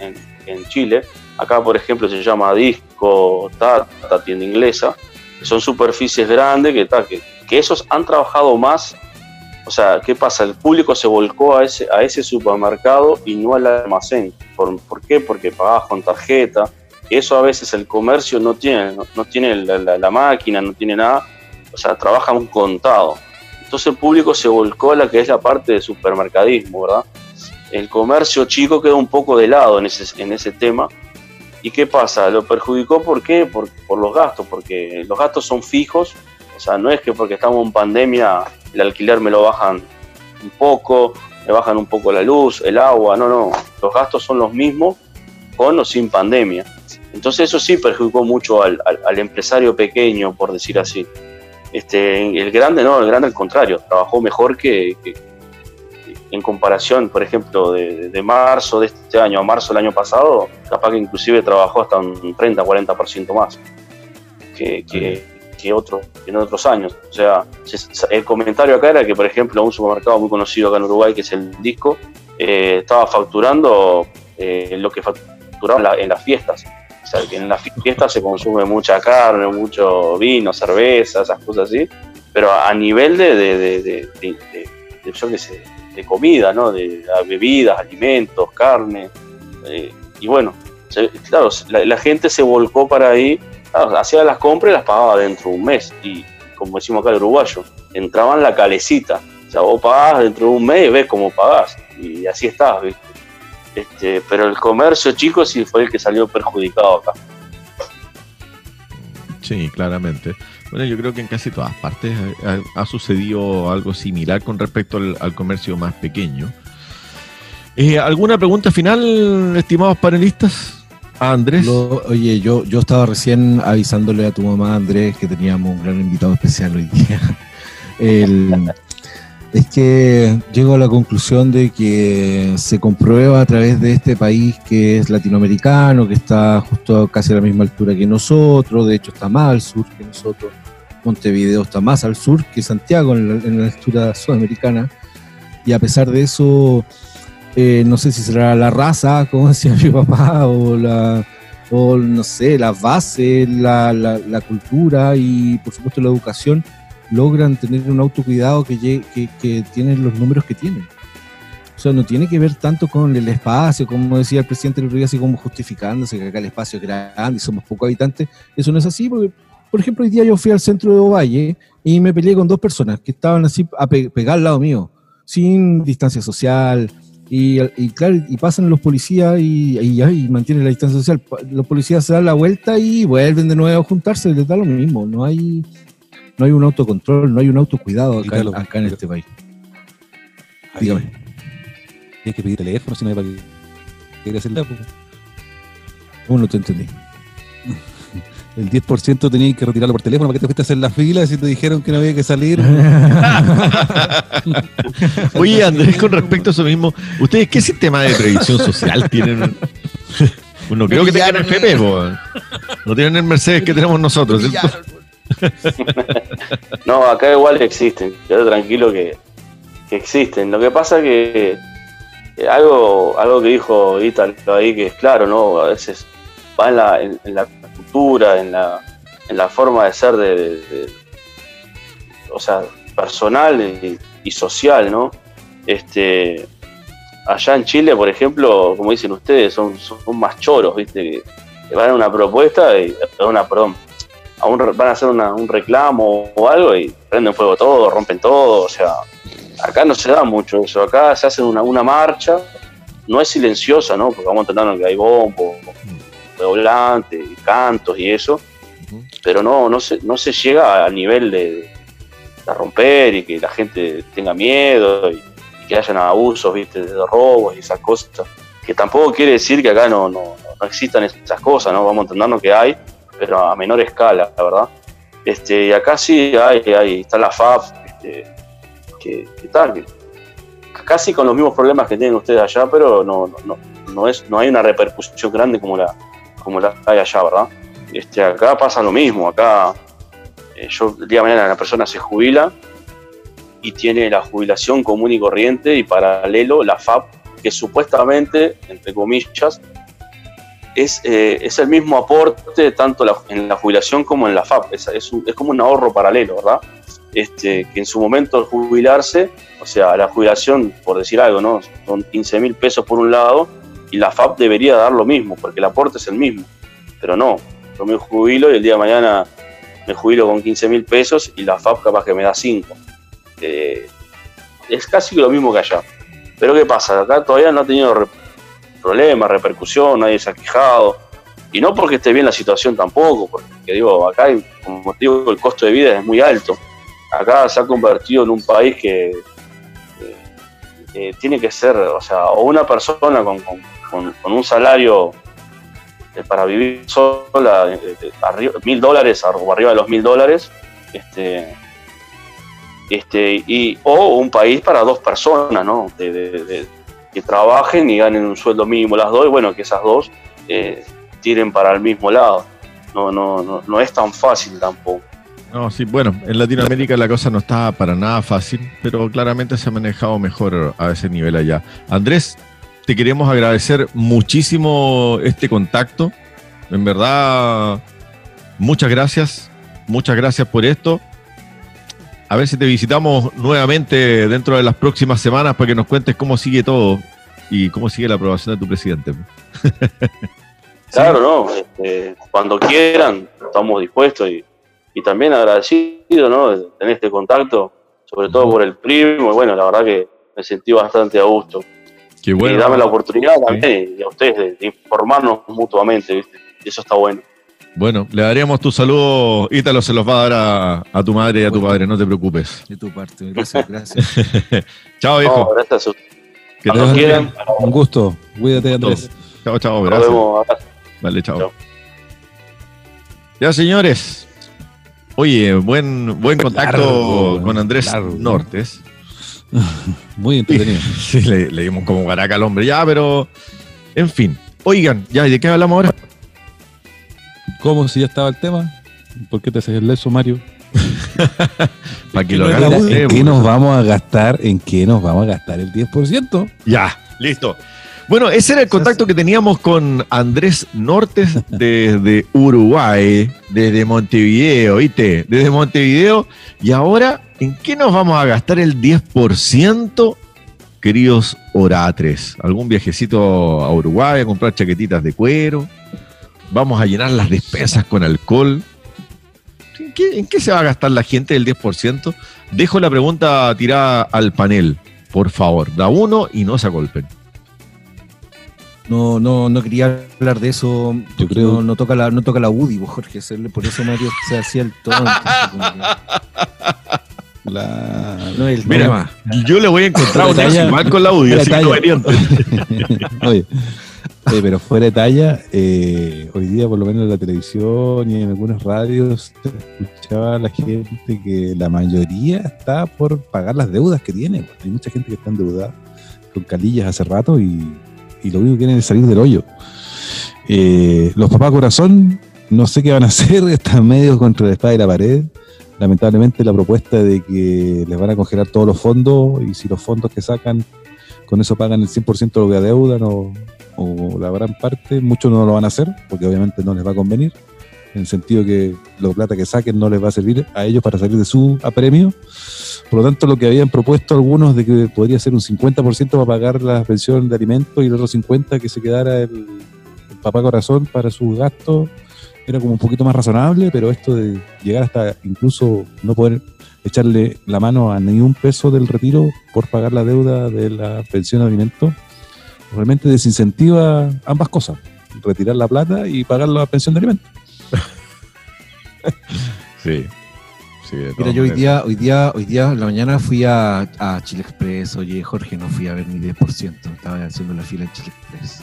en, Chile, acá por ejemplo se llama Disco, Tata, tienda inglesa, son superficies grandes que, que, que esos han trabajado más o sea, ¿qué pasa? El público se volcó a ese, a ese supermercado y no al almacén. ¿Por, ¿por qué? Porque pagabas con tarjeta. Eso a veces el comercio no tiene, no, tiene la, máquina, no tiene nada. O sea, trabaja un contado. Entonces el público se volcó a la que es la parte de supermercadismo, ¿verdad? El comercio chico quedó un poco de lado en ese, en ese tema. ¿Y qué pasa? Lo perjudicó ¿por qué? Por, por los gastos, porque los gastos son fijos. O sea, no es que porque estamos en pandemia el alquiler me lo bajan un poco, me bajan un poco la luz, el agua, no, no, los gastos son los mismos con o sin pandemia. Entonces eso sí perjudicó mucho al, empresario pequeño, por decir así. Este, el grande no, el grande al contrario, trabajó mejor que, en comparación, por ejemplo, de, marzo de este año a marzo del año pasado, capaz que inclusive trabajó hasta un 30-40% más que, que, otro, en otros años. O sea, el comentario acá era que, por ejemplo, un supermercado muy conocido acá en Uruguay, que es el Disco, eh, estaba facturando eh, lo que facturaba en, las fiestas. O sea, que en las fiestas se consume mucha carne, mucho vino, cerveza, esas cosas así, pero a nivel de, de, de, yo qué de comida, ¿no? De, bebidas, alimentos, carne. Eh, y bueno, claro, la, gente se volcó para ahí hacía las compras y las pagaba dentro de un mes. Y como decimos acá el uruguayo, entraba en la calecita. O sea, vos pagás dentro de un mes y ves cómo pagás. Y así estás, ¿viste? Este, pero el comercio chico sí fue el que salió perjudicado acá. Sí, claramente. Bueno, yo creo que en casi todas partes ha, sucedido algo similar con respecto al, comercio más pequeño. Eh, ¿Alguna pregunta final, estimados panelistas? Andrés. oye, yo, yo estaba recién avisándole a tu mamá, Andrés, que teníamos un gran invitado especial hoy día. es que llego a la conclusión de que se comprueba a través de este país que es latinoamericano, que está justo casi a la misma altura que nosotros, de hecho está más al sur que nosotros. Montevideo está más al sur que Santiago en la, en la altura sudamericana. Y a pesar de eso, eh, no sé si será la raza, como decía mi papá, o la, o no sé, la base, la, la, cultura y por supuesto la educación, logran tener un autocuidado que, que, que tienen los números que tienen. O sea, no tiene que ver tanto con el espacio, como decía el presidente del día, así como justificándose que acá el espacio es grande y somos pocos habitantes. Eso no es así, porque, por ejemplo, hoy día yo fui al centro de Ovalle y me peleé con dos personas que estaban así a pegar al lado mío, sin distancia social, y, claro, y pasan los policías y, y, mantienen la distancia social. Los policías se dan la vuelta y vuelven de nuevo a juntarse, les da lo mismo. No hay, no hay un autocontrol, no hay un autocuidado acá, acá en este país. Dígame. Tienes que pedir teléfono si no hay para que hacer ¿Cómo no te entendí? el 10% tenían que retirarlo por teléfono, porque te fuiste a hacer la fila y te dijeron que no había que salir? Oye, Andrés, con respecto a eso mismo, ¿ustedes qué sistema de previsión social tienen? Bueno, creo que tengan el FP, no tienen el Mercedes que tenemos nosotros. No, acá igual existen, quédate tranquilo que, existen. Lo que pasa que eh, algo, algo que dijo Italo ahí que es claro, ¿no? A veces va en la, en la cultura, en la, en la forma de ser de, o sea, personal y, social, ¿no? Este, allá en Chile, por ejemplo, como dicen ustedes, son, son más choros, ¿viste? Que van a una propuesta y, una, perdón, van a hacer un reclamo o algo y prenden fuego todo, rompen todo, o sea, acá no se da mucho eso, acá se hace una, una marcha, no es silenciosa, ¿no? Porque vamos entendiendo que hay bombo, doblante, cantos y eso, pero no, no, se, no se llega al nivel de, de romper y que la gente tenga miedo y, que hayan abusos, ¿viste? De robos y esas cosas. Que tampoco quiere decir que acá no, no, no existan esas cosas, ¿no? Vamos entendiendo que hay, pero a menor escala, la verdad. Este, y acá sí hay, hay está la FAP, este, que tal, casi con los mismos problemas que tienen ustedes allá, pero no, no, no, es, no hay una repercusión grande como la, como la hay allá, ¿verdad? Este, acá pasa lo mismo, acá eh, yo el día de mañana la persona se jubila y tiene la jubilación común y corriente y paralelo la FAP, que supuestamente, entre comillas, es, eh, es el mismo aporte tanto en la jubilación como en la FAP, es, es, es como un ahorro paralelo, ¿verdad? Este, que en su momento al jubilarse, o sea, la jubilación, por decir algo, ¿no? Son 15 mil pesos por un lado y la FAP debería dar lo mismo, porque el aporte es el mismo, pero no, yo me jubilo y el día de mañana me jubilo con 15 mil pesos y la FAP capaz que me da 5. Eh, es casi lo mismo que allá. Pero ¿qué pasa? Acá todavía no ha tenido problemas, repercusión, nadie se ha quejado. Y no porque esté bien la situación tampoco, porque digo, acá, como digo, el costo de vida es muy alto. Acá se ha convertido en un país que tiene que ser, o sea, o una persona con, un salario para vivir sola, mil dólares o arriba de los mil dólares, este, este, y, o un país para dos personas, ¿no? De, trabajen y ganen un sueldo mínimo las dos, y bueno, que esas dos eh, tiren para el mismo lado. No, no, no, no es tan fácil tampoco. No, sí, bueno, en Latinoamérica la cosa no está para nada fácil, pero claramente se ha manejado mejor a ese nivel allá. Andrés, te queremos agradecer muchísimo este contacto. En verdad, muchas gracias, muchas gracias por esto. A ver si te visitamos nuevamente dentro de las próximas semanas para que nos cuentes cómo sigue todo y cómo sigue la aprobación de tu presidente. Claro, no, este, cuando quieran, estamos dispuestos y y también agradecido ¿no? de tener este contacto, sobre todo por el primo, y bueno, la verdad que me sentí bastante a gusto. Qué bueno. Y dame la oportunidad también y a ustedes de, informarnos mutuamente, ¿viste? y eso está bueno. Bueno, le daríamos tu saludo, Ítalo se los va a dar a, tu madre y a tu padre, no te preocupes. De tu parte, gracias, gracias. chao, viejo. No, gracias. Que te quieran. Un gusto, cuídate, Andrés. Chao, chao, gracias. Nos vemos. Vale, chao. Ya, señores, Oye, buen, buen contacto con Andrés Nortes. Muy entretenido. Sí, le, dimos como garaca al hombre, ya, pero. En fin. Oigan, ya, ¿y de qué hablamos ahora? ¿Cómo? Si ya estaba el tema. ¿Por qué te haces el leso, Mario? Para que lo ¿En qué nos vamos a gastar? ¿En qué nos vamos a gastar el 10%? Ya, listo. Bueno, ese era el contacto que teníamos con Andrés Nortes desde Uruguay, desde Montevideo, ¿viste? Desde Montevideo. Y ahora, ¿en qué nos vamos a gastar el 10%, queridos oratres? ¿Algún viajecito a Uruguay a comprar chaquetitas de cuero? ¿Vamos a llenar las despensas con alcohol? ¿En qué, ¿En qué, se va a gastar la gente del 10%? Dejo la pregunta tirada al panel, por favor. Da uno y no se agolpen. No, no, no quería hablar de eso. Yo creo. No, toca la, no toca la UDI, Jorge. Por eso Mario se hacía el tono. No el Mira, yo le voy a encontrar un igual con la UDI, así Oye, pero fuera de talla, eh, hoy día por lo menos en la televisión y en algunas radios se escuchaba a la gente que la mayoría está por pagar las deudas que tiene. Hay mucha gente que está endeudada con calillas hace rato y y lo único que quieren es salir del hoyo. Eh, los papás corazón, no sé qué van a hacer, están medio contra la espada y la pared. Lamentablemente la propuesta de que les van a congelar todos los fondos y si los fondos que sacan con eso pagan el 100% de lo que adeudan o, o la gran parte, muchos no lo van a hacer porque obviamente no les va a convenir. en el sentido que la plata que saquen no les va a servir a ellos para salir de su apremio. Por lo tanto, lo que habían propuesto algunos de que podría ser un 50% para pagar la pensión de alimentos y el otro 50% que se quedara el, papá corazón para sus gastos era como un poquito más razonable, pero esto de llegar hasta incluso no poder echarle la mano a ni un peso del retiro por pagar la deuda de la pensión de alimentos, realmente desincentiva ambas cosas, retirar la plata y pagar la pensión de alimentos. sí. Mira, yo hoy día, hoy día, hoy día, en la mañana fui a, a Chile Express. Oye, Jorge, no fui a ver mi 10%. Estaba haciendo la fila en Chile Express.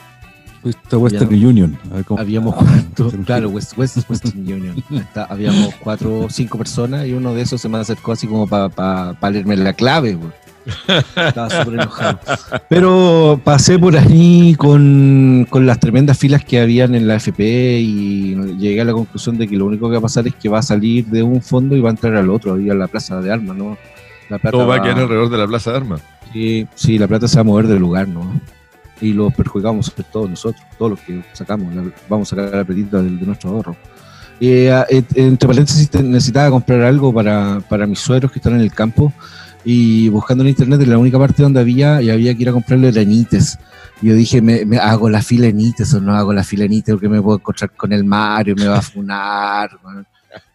Fuiste a Western Union. habíamos cuatro, claro, West, Western Union. habíamos cuatro o cinco personas y uno de esos se me acercó así como para pa, leerme la clave. Estaba súper enojado. Pero pasé por ahí con, con, las tremendas filas que habían en la FP y llegué a la conclusión de que lo único que va a pasar es que va a salir de un fondo y va a entrar al otro, ahí a la plaza de armas, ¿no? La plata Todo va, a quedar alrededor de la plaza de armas. Sí, sí, la plata se va a mover del lugar, ¿no? y lo perjudicamos todos nosotros, todos los que sacamos, vamos a sacar la petita de, nuestro ahorro. Eh, entre paréntesis, necesitaba comprar algo para, para, mis suegros que están en el campo y buscando en internet en la única parte donde había y había que ir a comprarle Enites. Y yo dije, ¿me, hago la fila Enites o no hago la fila Enites porque me puedo encontrar con el Mario, me va a funar?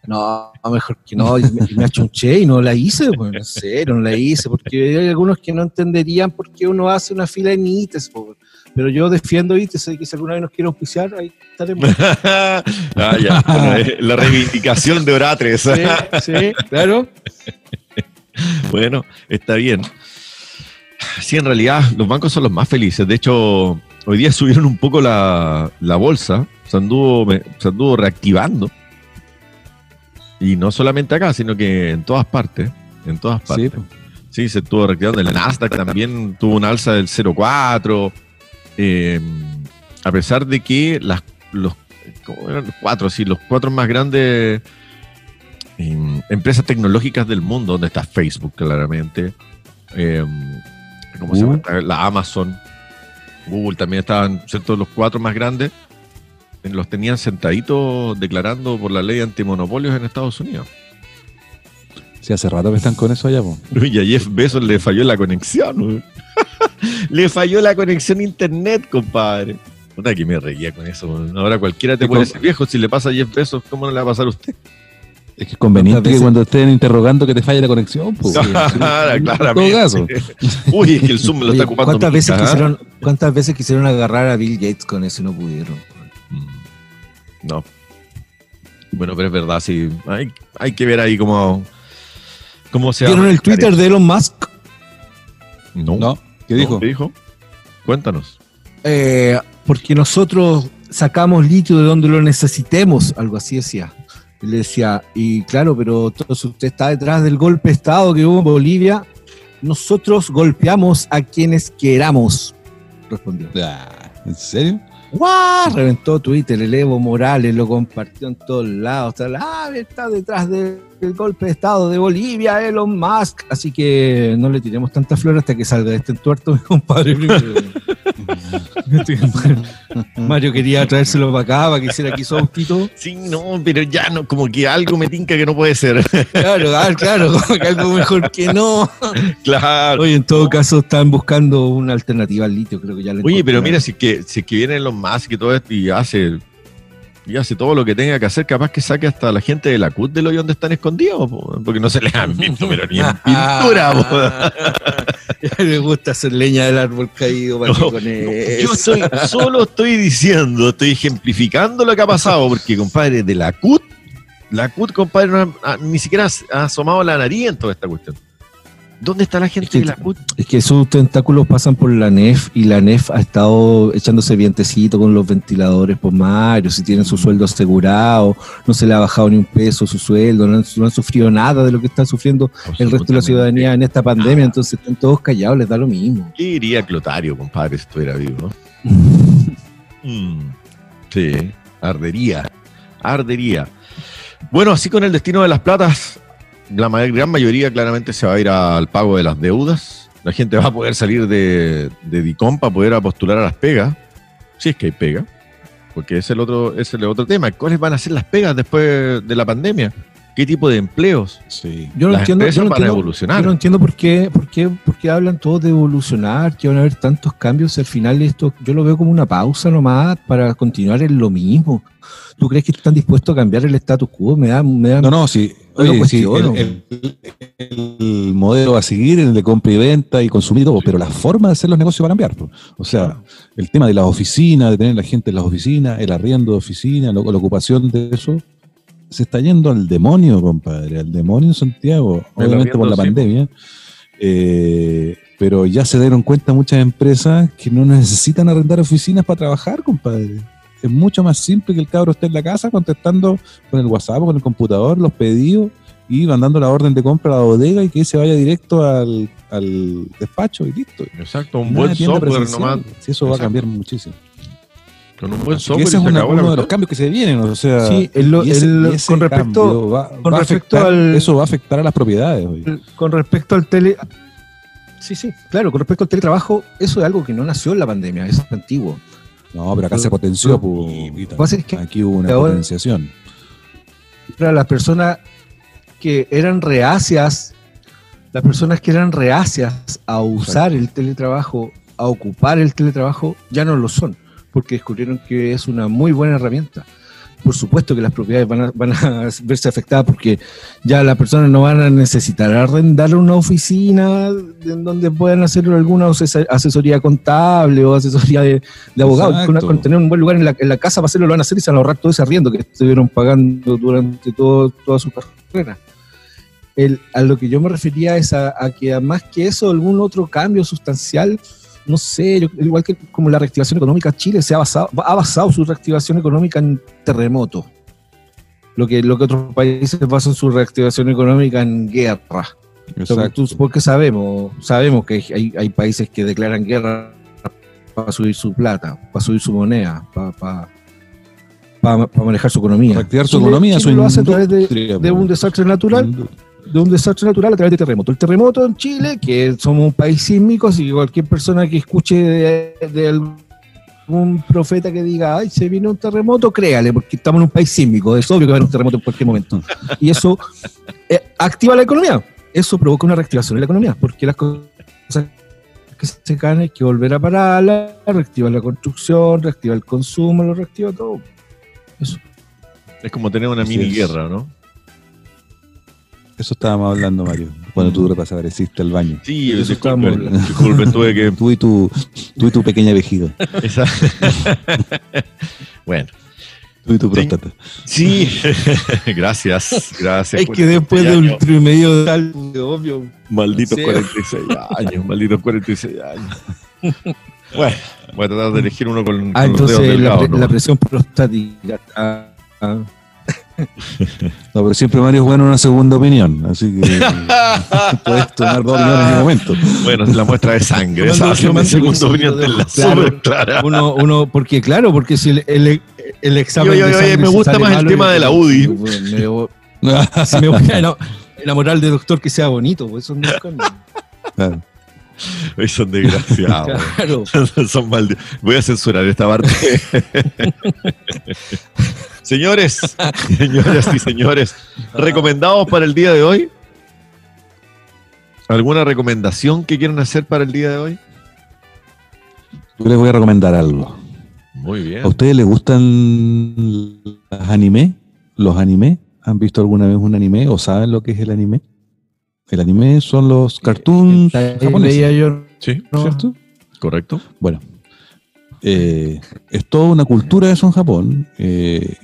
No, mejor que no, y me, me achunché y no la hice, pues, en serio, no la hice, porque hay algunos que no entenderían por qué uno hace una fila en ITES, pero yo defiendo ITES, que si alguna vez nos quiere auspiciar, ahí estaremos. ah, ya, la reivindicación de Oratres. sí, sí, claro. Bueno, está bien. Sí, en realidad los bancos son los más felices. De hecho, hoy día subieron un poco la, la bolsa, se anduvo, se anduvo reactivando y no solamente acá, sino que en todas partes. En todas partes. Sí, se estuvo reactivando. El Nasdaq también tuvo una alza del 0,4. Em, a pesar de que las, los, cuatro? Sí, los cuatro más grandes em, empresas tecnológicas del mundo, donde está Facebook claramente, ¿cómo se llama? La Amazon, Google también estaban, ¿cierto? Los cuatro más grandes los tenían sentaditos declarando por la ley antimonopolios en Estados Unidos. Sí, hace rato que están con eso allá. Y a Jeff Bezos le falló la conexión. le falló la conexión a internet, compadre. Puta que me reía con eso. Ahora cualquiera te puede decir, viejo, si le pasa a Jeff Bezos, ¿cómo no le va a pasar a usted? Es que es conveniente que cuando estén interrogando que te falle la conexión. Pues, claro, caso. Uy, es que el Zoom lo está ocupando. ¿cuántas veces, quisieron, ¿Cuántas veces quisieron agarrar a Bill Gates con eso y no pudieron? No. Bueno, pero es verdad, sí. Hay, hay que ver ahí cómo, cómo se ¿Vieron el Twitter de Elon Musk? No. ¿Qué dijo? ¿Qué dijo? Cuéntanos. Eh, porque nosotros sacamos litio de donde lo necesitemos, algo así decía. Le decía, y claro, pero todo usted está detrás del golpe de Estado que hubo en Bolivia. Nosotros golpeamos a quienes queramos, respondió. ¿En serio? ¡Guau! Reventó Twitter, el Evo Morales lo compartió en todos lados. Está, ah, está detrás del golpe de Estado de Bolivia, Elon Musk. Así que no le tiremos tanta flor hasta que salga de este entuerto, mi compadre. Mario quería traérselo para acá, para que hiciera aquí su autito. Sí, no, pero ya no, como que algo me tinca que no puede ser. Claro, ah, claro, como que algo mejor que no. Claro. Oye, en todo caso están buscando una alternativa al litio, creo que ya lo Oye, pero mira, si que, si que vienen los más que todo esto y hace y hace todo lo que tenga que hacer, capaz que saque hasta la gente de la CUT del hoyo donde están escondidos, porque no se les han visto, pero ni en pintura. Me gusta hacer leña del árbol caído para con Yo solo estoy diciendo, estoy ejemplificando lo que ha pasado, porque compadre, de la CUT, la CUT, compadre, ni siquiera ha asomado la nariz en toda esta cuestión. ¿Dónde está la gente de la CUT? Es que sus tentáculos pasan por la NEF y la NEF ha estado echándose vientecito con los ventiladores por Mario, si tienen su sueldo asegurado, no se le ha bajado ni un peso su sueldo, no han, sufrido nada de lo que está sufriendo el resto de la ciudadanía en esta pandemia, entonces están todos callados, les da lo mismo. ¿Qué diría Clotario, compadre, si estuviera vivo? Mm, sí, ardería, ardería. Bueno, así con el destino de las platas, la gran mayoría claramente se va a ir al pago de las deudas. La gente va a poder salir de, de DICOM para poder postular a las pegas, si es que hay pega. porque es el otro, es el otro tema. ¿Cuáles van a ser las pegas después de la pandemia? ¿Qué tipo de empleos? Sí. Yo no entiendo, yo no entiendo, evolucionar. Yo no entiendo por qué, por qué, por qué hablan todos de evolucionar, que van a haber tantos cambios. Al final esto, yo lo veo como una pausa nomás para continuar en lo mismo. ¿Tú crees que están dispuestos a cambiar el status quo? Me da, me da no, no, sí. el, modelo va a seguir el de compra y venta y consumir todo, pero la forma de hacer los negocios va a cambiar. O sea, el tema de las oficinas, de tener la gente en las oficinas, el arriendo de oficinas, la ocupación de eso, se está yendo al demonio, compadre, al demonio en Santiago, obviamente por la pandemia. Eh, pero ya se dieron cuenta muchas empresas que no necesitan arrendar oficinas para trabajar, compadre. Es mucho más simple que el cabro esté en la casa contestando con el WhatsApp, con el computador, los pedidos y mandando la orden de compra a la bodega y que se vaya directo al, despacho y listo. Exacto, un buen software nomás. Sí, eso va a cambiar muchísimo. Con un buen software. ese es uno de los cambios que se vienen. O sea, sí, con respecto, con respecto al. Eso va a afectar a las propiedades. Con respecto al tele. Sí, sí, claro, con respecto al teletrabajo, eso es algo que no nació en la pandemia, es antiguo. No, pero acá se potenció. Pues, Aquí hubo una potenciación. Para las personas que eran reacias, las personas que eran reacias a usar el teletrabajo, a ocupar el teletrabajo, ya no lo son porque descubrieron que es una muy buena herramienta. Por supuesto que las propiedades van a, van a verse afectadas porque ya las personas no van a necesitar arrendar una oficina en donde puedan hacer alguna asesoría contable o asesoría de, de abogados. Con, tener un buen lugar en la, en la, casa para hacerlo lo van a hacer y se van a ahorrar todo ese arriendo que estuvieron pagando durante todo, toda su carrera. El, a lo que yo me refería es a, a que más que eso, algún otro cambio sustancial no sé, igual que como la reactivación económica, Chile se ha basado, ha basado su reactivación económica en terremotos. Lo que, lo que otros países basan su reactivación económica en guerra. porque sabemos, sabemos que hay, países que declaran guerra para subir su plata, para subir su moneda, para, para, manejar su economía. Reactivar su economía, Chile lo hace a través de, de un desastre natural de un desastre natural a través de terremoto. El terremoto en Chile, que somos un país sísmico, así que cualquier persona que escuche de, algún profeta que diga, ay, se vino un terremoto, créale, porque estamos en un país sísmico, es obvio que va a haber un terremoto en cualquier momento. Y eso eh, activa la economía, eso provoca una reactivación en la economía, porque las cosas que se caen hay que volver a pararla, reactivar la construcción, reactivar el consumo, lo reactiva todo. Eso. Es como tener una mini guerra, ¿no? Eso estábamos hablando, Mario, cuando tú desapareciste al baño. Sí, eso disculpe, disculpe, tuve que... Tú y tu, tú y tu pequeña vejiga. bueno. Tú y tu próstata. Sí, gracias, gracias. Es que después de un medio tal, obvio. Malditos 46 años, malditos 46 años. Bueno, voy a tratar de elegir uno con, ah, entonces la, la, presión prostática. Ah, ah. No, pero siempre Mario es bueno una segunda opinión, así que puedes tomar dos opiniones en un momento. Bueno, es la muestra de sangre, esa segunda opinión de la claro, clara. Uno, uno, porque claro, porque si el, el, el examen. Yo, yo, yo, me gusta más el tema de la UDI. si me voy a enamorar del doctor que sea bonito, pues eso no es claro. Son desgraciados. Claro. Son malditos. Voy a censurar esta parte. Señores, señoras y señores, ¿recomendados para el día de hoy? ¿Alguna recomendación que quieran hacer para el día de hoy? Yo les voy a recomendar algo. Muy bien. ¿A ustedes les gustan los anime? ¿Los anime? ¿Han visto alguna vez un anime o saben lo que es el anime? El anime son los cartoons japoneses. Sí, ¿cierto? Correcto. Bueno, eh, es toda una cultura eso en Japón. Eh,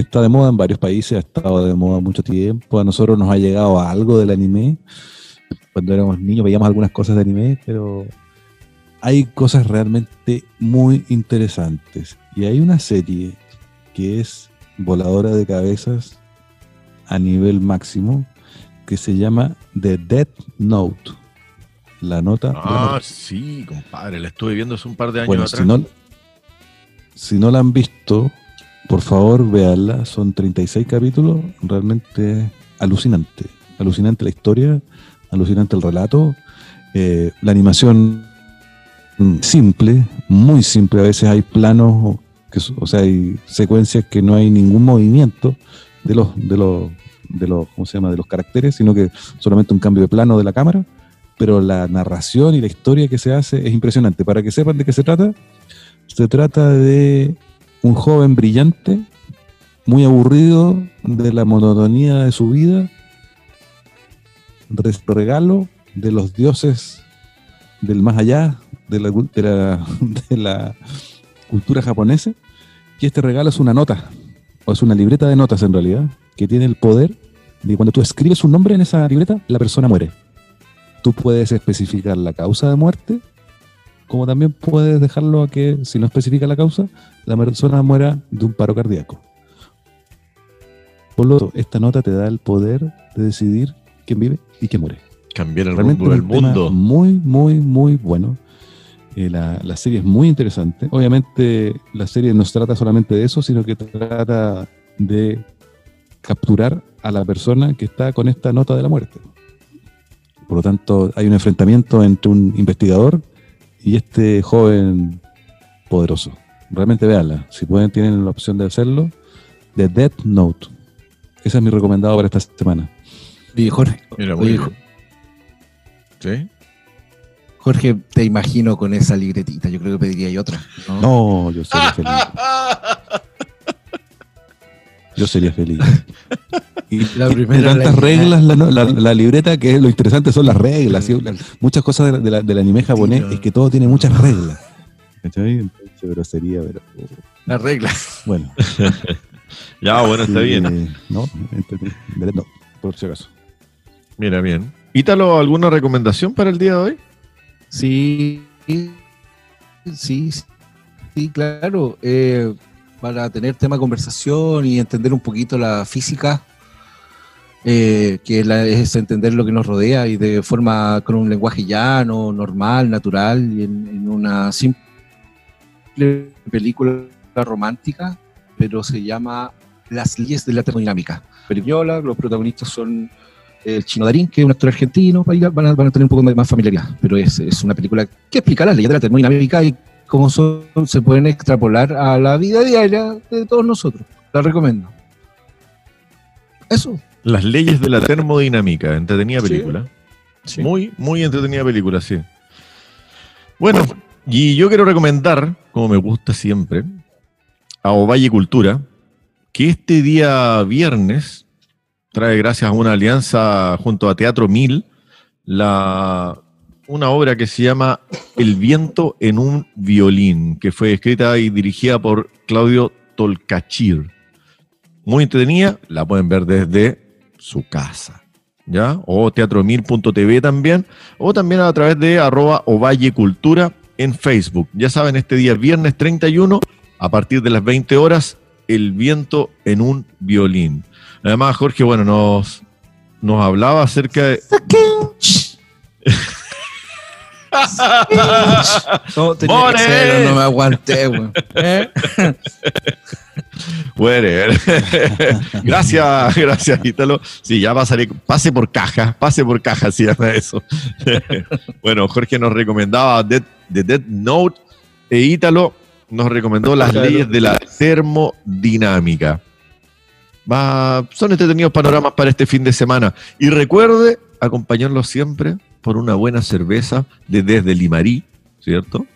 está de moda en varios países, ha estado de moda mucho tiempo. A nosotros nos ha llegado algo del anime. Cuando éramos niños veíamos algunas cosas de anime, pero hay cosas realmente muy interesantes. Y hay una serie que es voladora de cabezas a nivel máximo, que se llama The Death Note. La nota. Ah, sí, compadre, la estuve viendo hace un par de años bueno, Si no, si no la han visto, por favor, véanla. Son 36 capítulos, realmente alucinante. Alucinante la historia, alucinante el relato. Eh, la animación simple, muy simple. A veces hay planos o sea, hay secuencias que no hay ningún movimiento de los, de los, de los, ¿cómo se llama? De los caracteres, sino que solamente un cambio de plano de la cámara, pero la narración y la historia que se hace es impresionante. Para que sepan de qué se trata, se trata de un joven brillante, muy aburrido de la monotonía de su vida, regalo de los dioses del más allá de la, de la, de la cultura japonesa, que este regalo es una nota, o es una libreta de notas en realidad, que tiene el poder de cuando tú escribes un nombre en esa libreta, la persona muere. Tú puedes especificar la causa de muerte, como también puedes dejarlo a que, si no especifica la causa, la persona muera de un paro cardíaco. Por lo tanto, esta nota te da el poder de decidir quién vive y quién muere. Cambiar el rumbo del mundo. Muy, muy, muy bueno. Eh, la, la, serie es muy interesante. Obviamente, la serie no se trata solamente de eso, sino que trata de capturar a la persona que está con esta nota de la muerte. Por lo tanto, hay un enfrentamiento entre un investigador y este joven poderoso. Realmente véanla. Si pueden, tienen la opción de hacerlo. The Death Note. Ese es mi recomendado para esta semana. Y Jorge. Mira, oye, ¿Sí? Jorge, te imagino con esa libretita. Yo creo que pediría yo otra. No, no yo sería feliz. Yo sería feliz. Y La primera tantas la- reglas la, la- la libreta que lo interesante son las reglas. ¿sí? Muchas cosas de la- de la- del anime japonés Sí, no. es que todo tiene muchas reglas. ¿Cachai? Pero sería, pero, La regla. bueno. Ya, bueno, está eh, bien. No, entonces, no, por si acaso. Mira, bien. Ítalo, ¿alguna recomendación para el día de hoy? Sí, sí, sí, claro. Eh, para tener tema de conversación y entender un poquito la física, eh, que la- es entender lo que nos rodea y de forma con un lenguaje llano, normal, natural, y en, en una simple película romántica, pero se llama Las leyes de la termodinámica. Película, los protagonistas son el Chino Darín, que es un actor argentino, van a, van a tener un poco más familiaridad, pero es, es una película que explica las leyes de la termodinámica y cómo son, se pueden extrapolar a la vida diaria de todos nosotros. La recomiendo. Eso. Las leyes de la termodinámica. Entretenida Sí. película. Sí. Muy, muy entretenida película, sí. Bueno, y yo quiero recomendar, como me gusta siempre, a Ovalle Cultura, que este día viernes trae, gracias a una alianza junto a Teatro Mil, la, una obra que se llama El viento en un violín, que fue escrita y dirigida por Claudio Tolcachir. Muy entretenida, la pueden ver desde su casa. ¿Ya? O teatromil.tv también, o también a través de arroba Ovalle Cultura en Facebook. Ya saben, este día viernes 31, a partir de las 20 horas, El viento en un violín. Además, Jorge, bueno, nos, nos hablaba acerca de... No, tenía ¡More! que hacerlo, no me aguanté, weón. ¿Eh? Whatever. gracias, gracias, Ítalo. Sí, ya pasaré, pase por caja, pase por caja, si llama eso. bueno, Jorge nos recomendaba Dead, The Dead Note e Ítalo nos recomendó las leyes de la termodinámica. Va, son entretenidos panoramas para este fin de semana. Y recuerde acompañarlos siempre por una buena cerveza de desde Limarí, ¿cierto?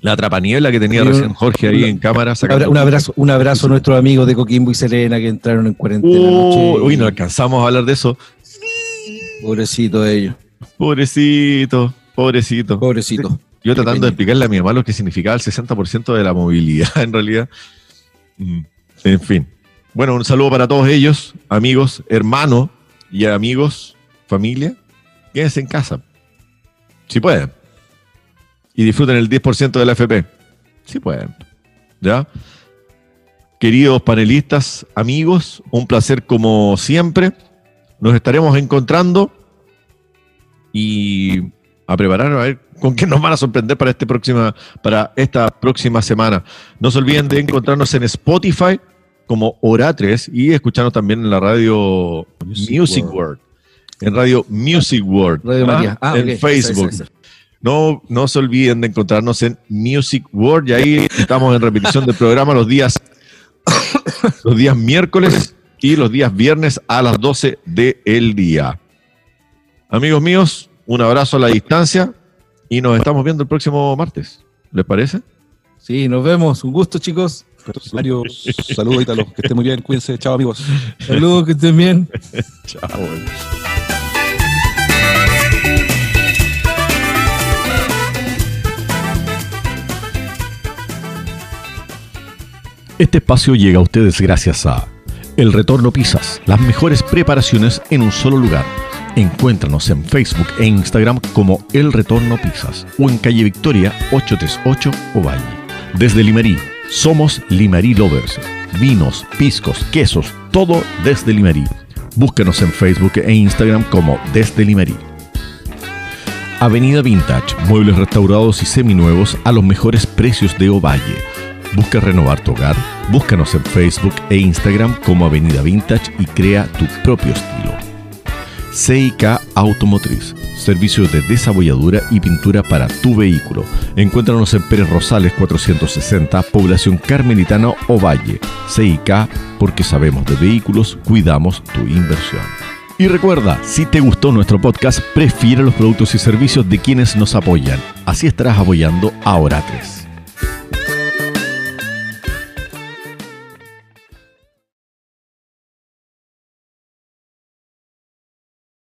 La trapaniebla que tenía recién Jorge ahí en cámara. Un sacando- abra- Un abrazo, un abrazo a nuestros amigos de Coquimbo y Selena que entraron en cuarentena. Anoche. uy, no alcanzamos a hablar de eso. Pobrecito de ellos. Pobrecito, pobrecito. Pobrecito. Yo tratando de explicarle a mi mamá lo que significaba el 60% de la movilidad, en realidad. Mm, En fin. Bueno, un saludo para todos ellos, amigos, hermanos y amigos, familia. Quédense en casa. Si pueden. Y disfruten el 10% de la FP. Si pueden. ¿Ya? Queridos panelistas, amigos, un placer como siempre. Nos estaremos encontrando y a preparar a ver con qué nos van a sorprender para, este próxima, para esta próxima semana. No se olviden de encontrarnos en Spotify como Oratres y escucharnos también en la radio Music, Music World. En radio Music World. Radio ¿ah? María. Ah, en ok. Facebook. No, no se olviden de encontrarnos en Music World y ahí estamos en repetición del programa los días, los días miércoles y los días viernes a las 12 del día. Amigos míos, un abrazo a la distancia y nos estamos viendo el próximo martes. ¿Les parece? Sí, nos vemos. Un gusto, chicos. saludos, Ítalo. Que estén muy bien. Cuídense. Chao, amigos. Saludos, que estén bien. Chao. Este espacio llega a ustedes gracias a El Retorno Pisas, las mejores preparaciones en un solo lugar. Encuéntranos en Facebook e Instagram como El Retorno Pisas o en calle Victoria 838 Ovalle. Desde Limerí, somos Limerí Lovers. Vinos, piscos, quesos, todo desde Limerí. Búscanos en Facebook e Instagram como Desde Limerí. Avenida Vintage, muebles restaurados y seminuevos a los mejores precios de Ovalle Busca renovar tu hogar, búscanos en Facebook e Instagram como Avenida Vintage y crea tu propio estilo. CIK Automotriz, servicios de desabolladura y pintura para tu vehículo. Encuéntranos en Pérez Rosales 460, población carmelitana o Valle. CIK, porque sabemos de vehículos, cuidamos tu inversión. Y recuerda, si te gustó nuestro podcast, prefiere los productos y servicios de quienes nos apoyan. Así estarás apoyando a Oratres.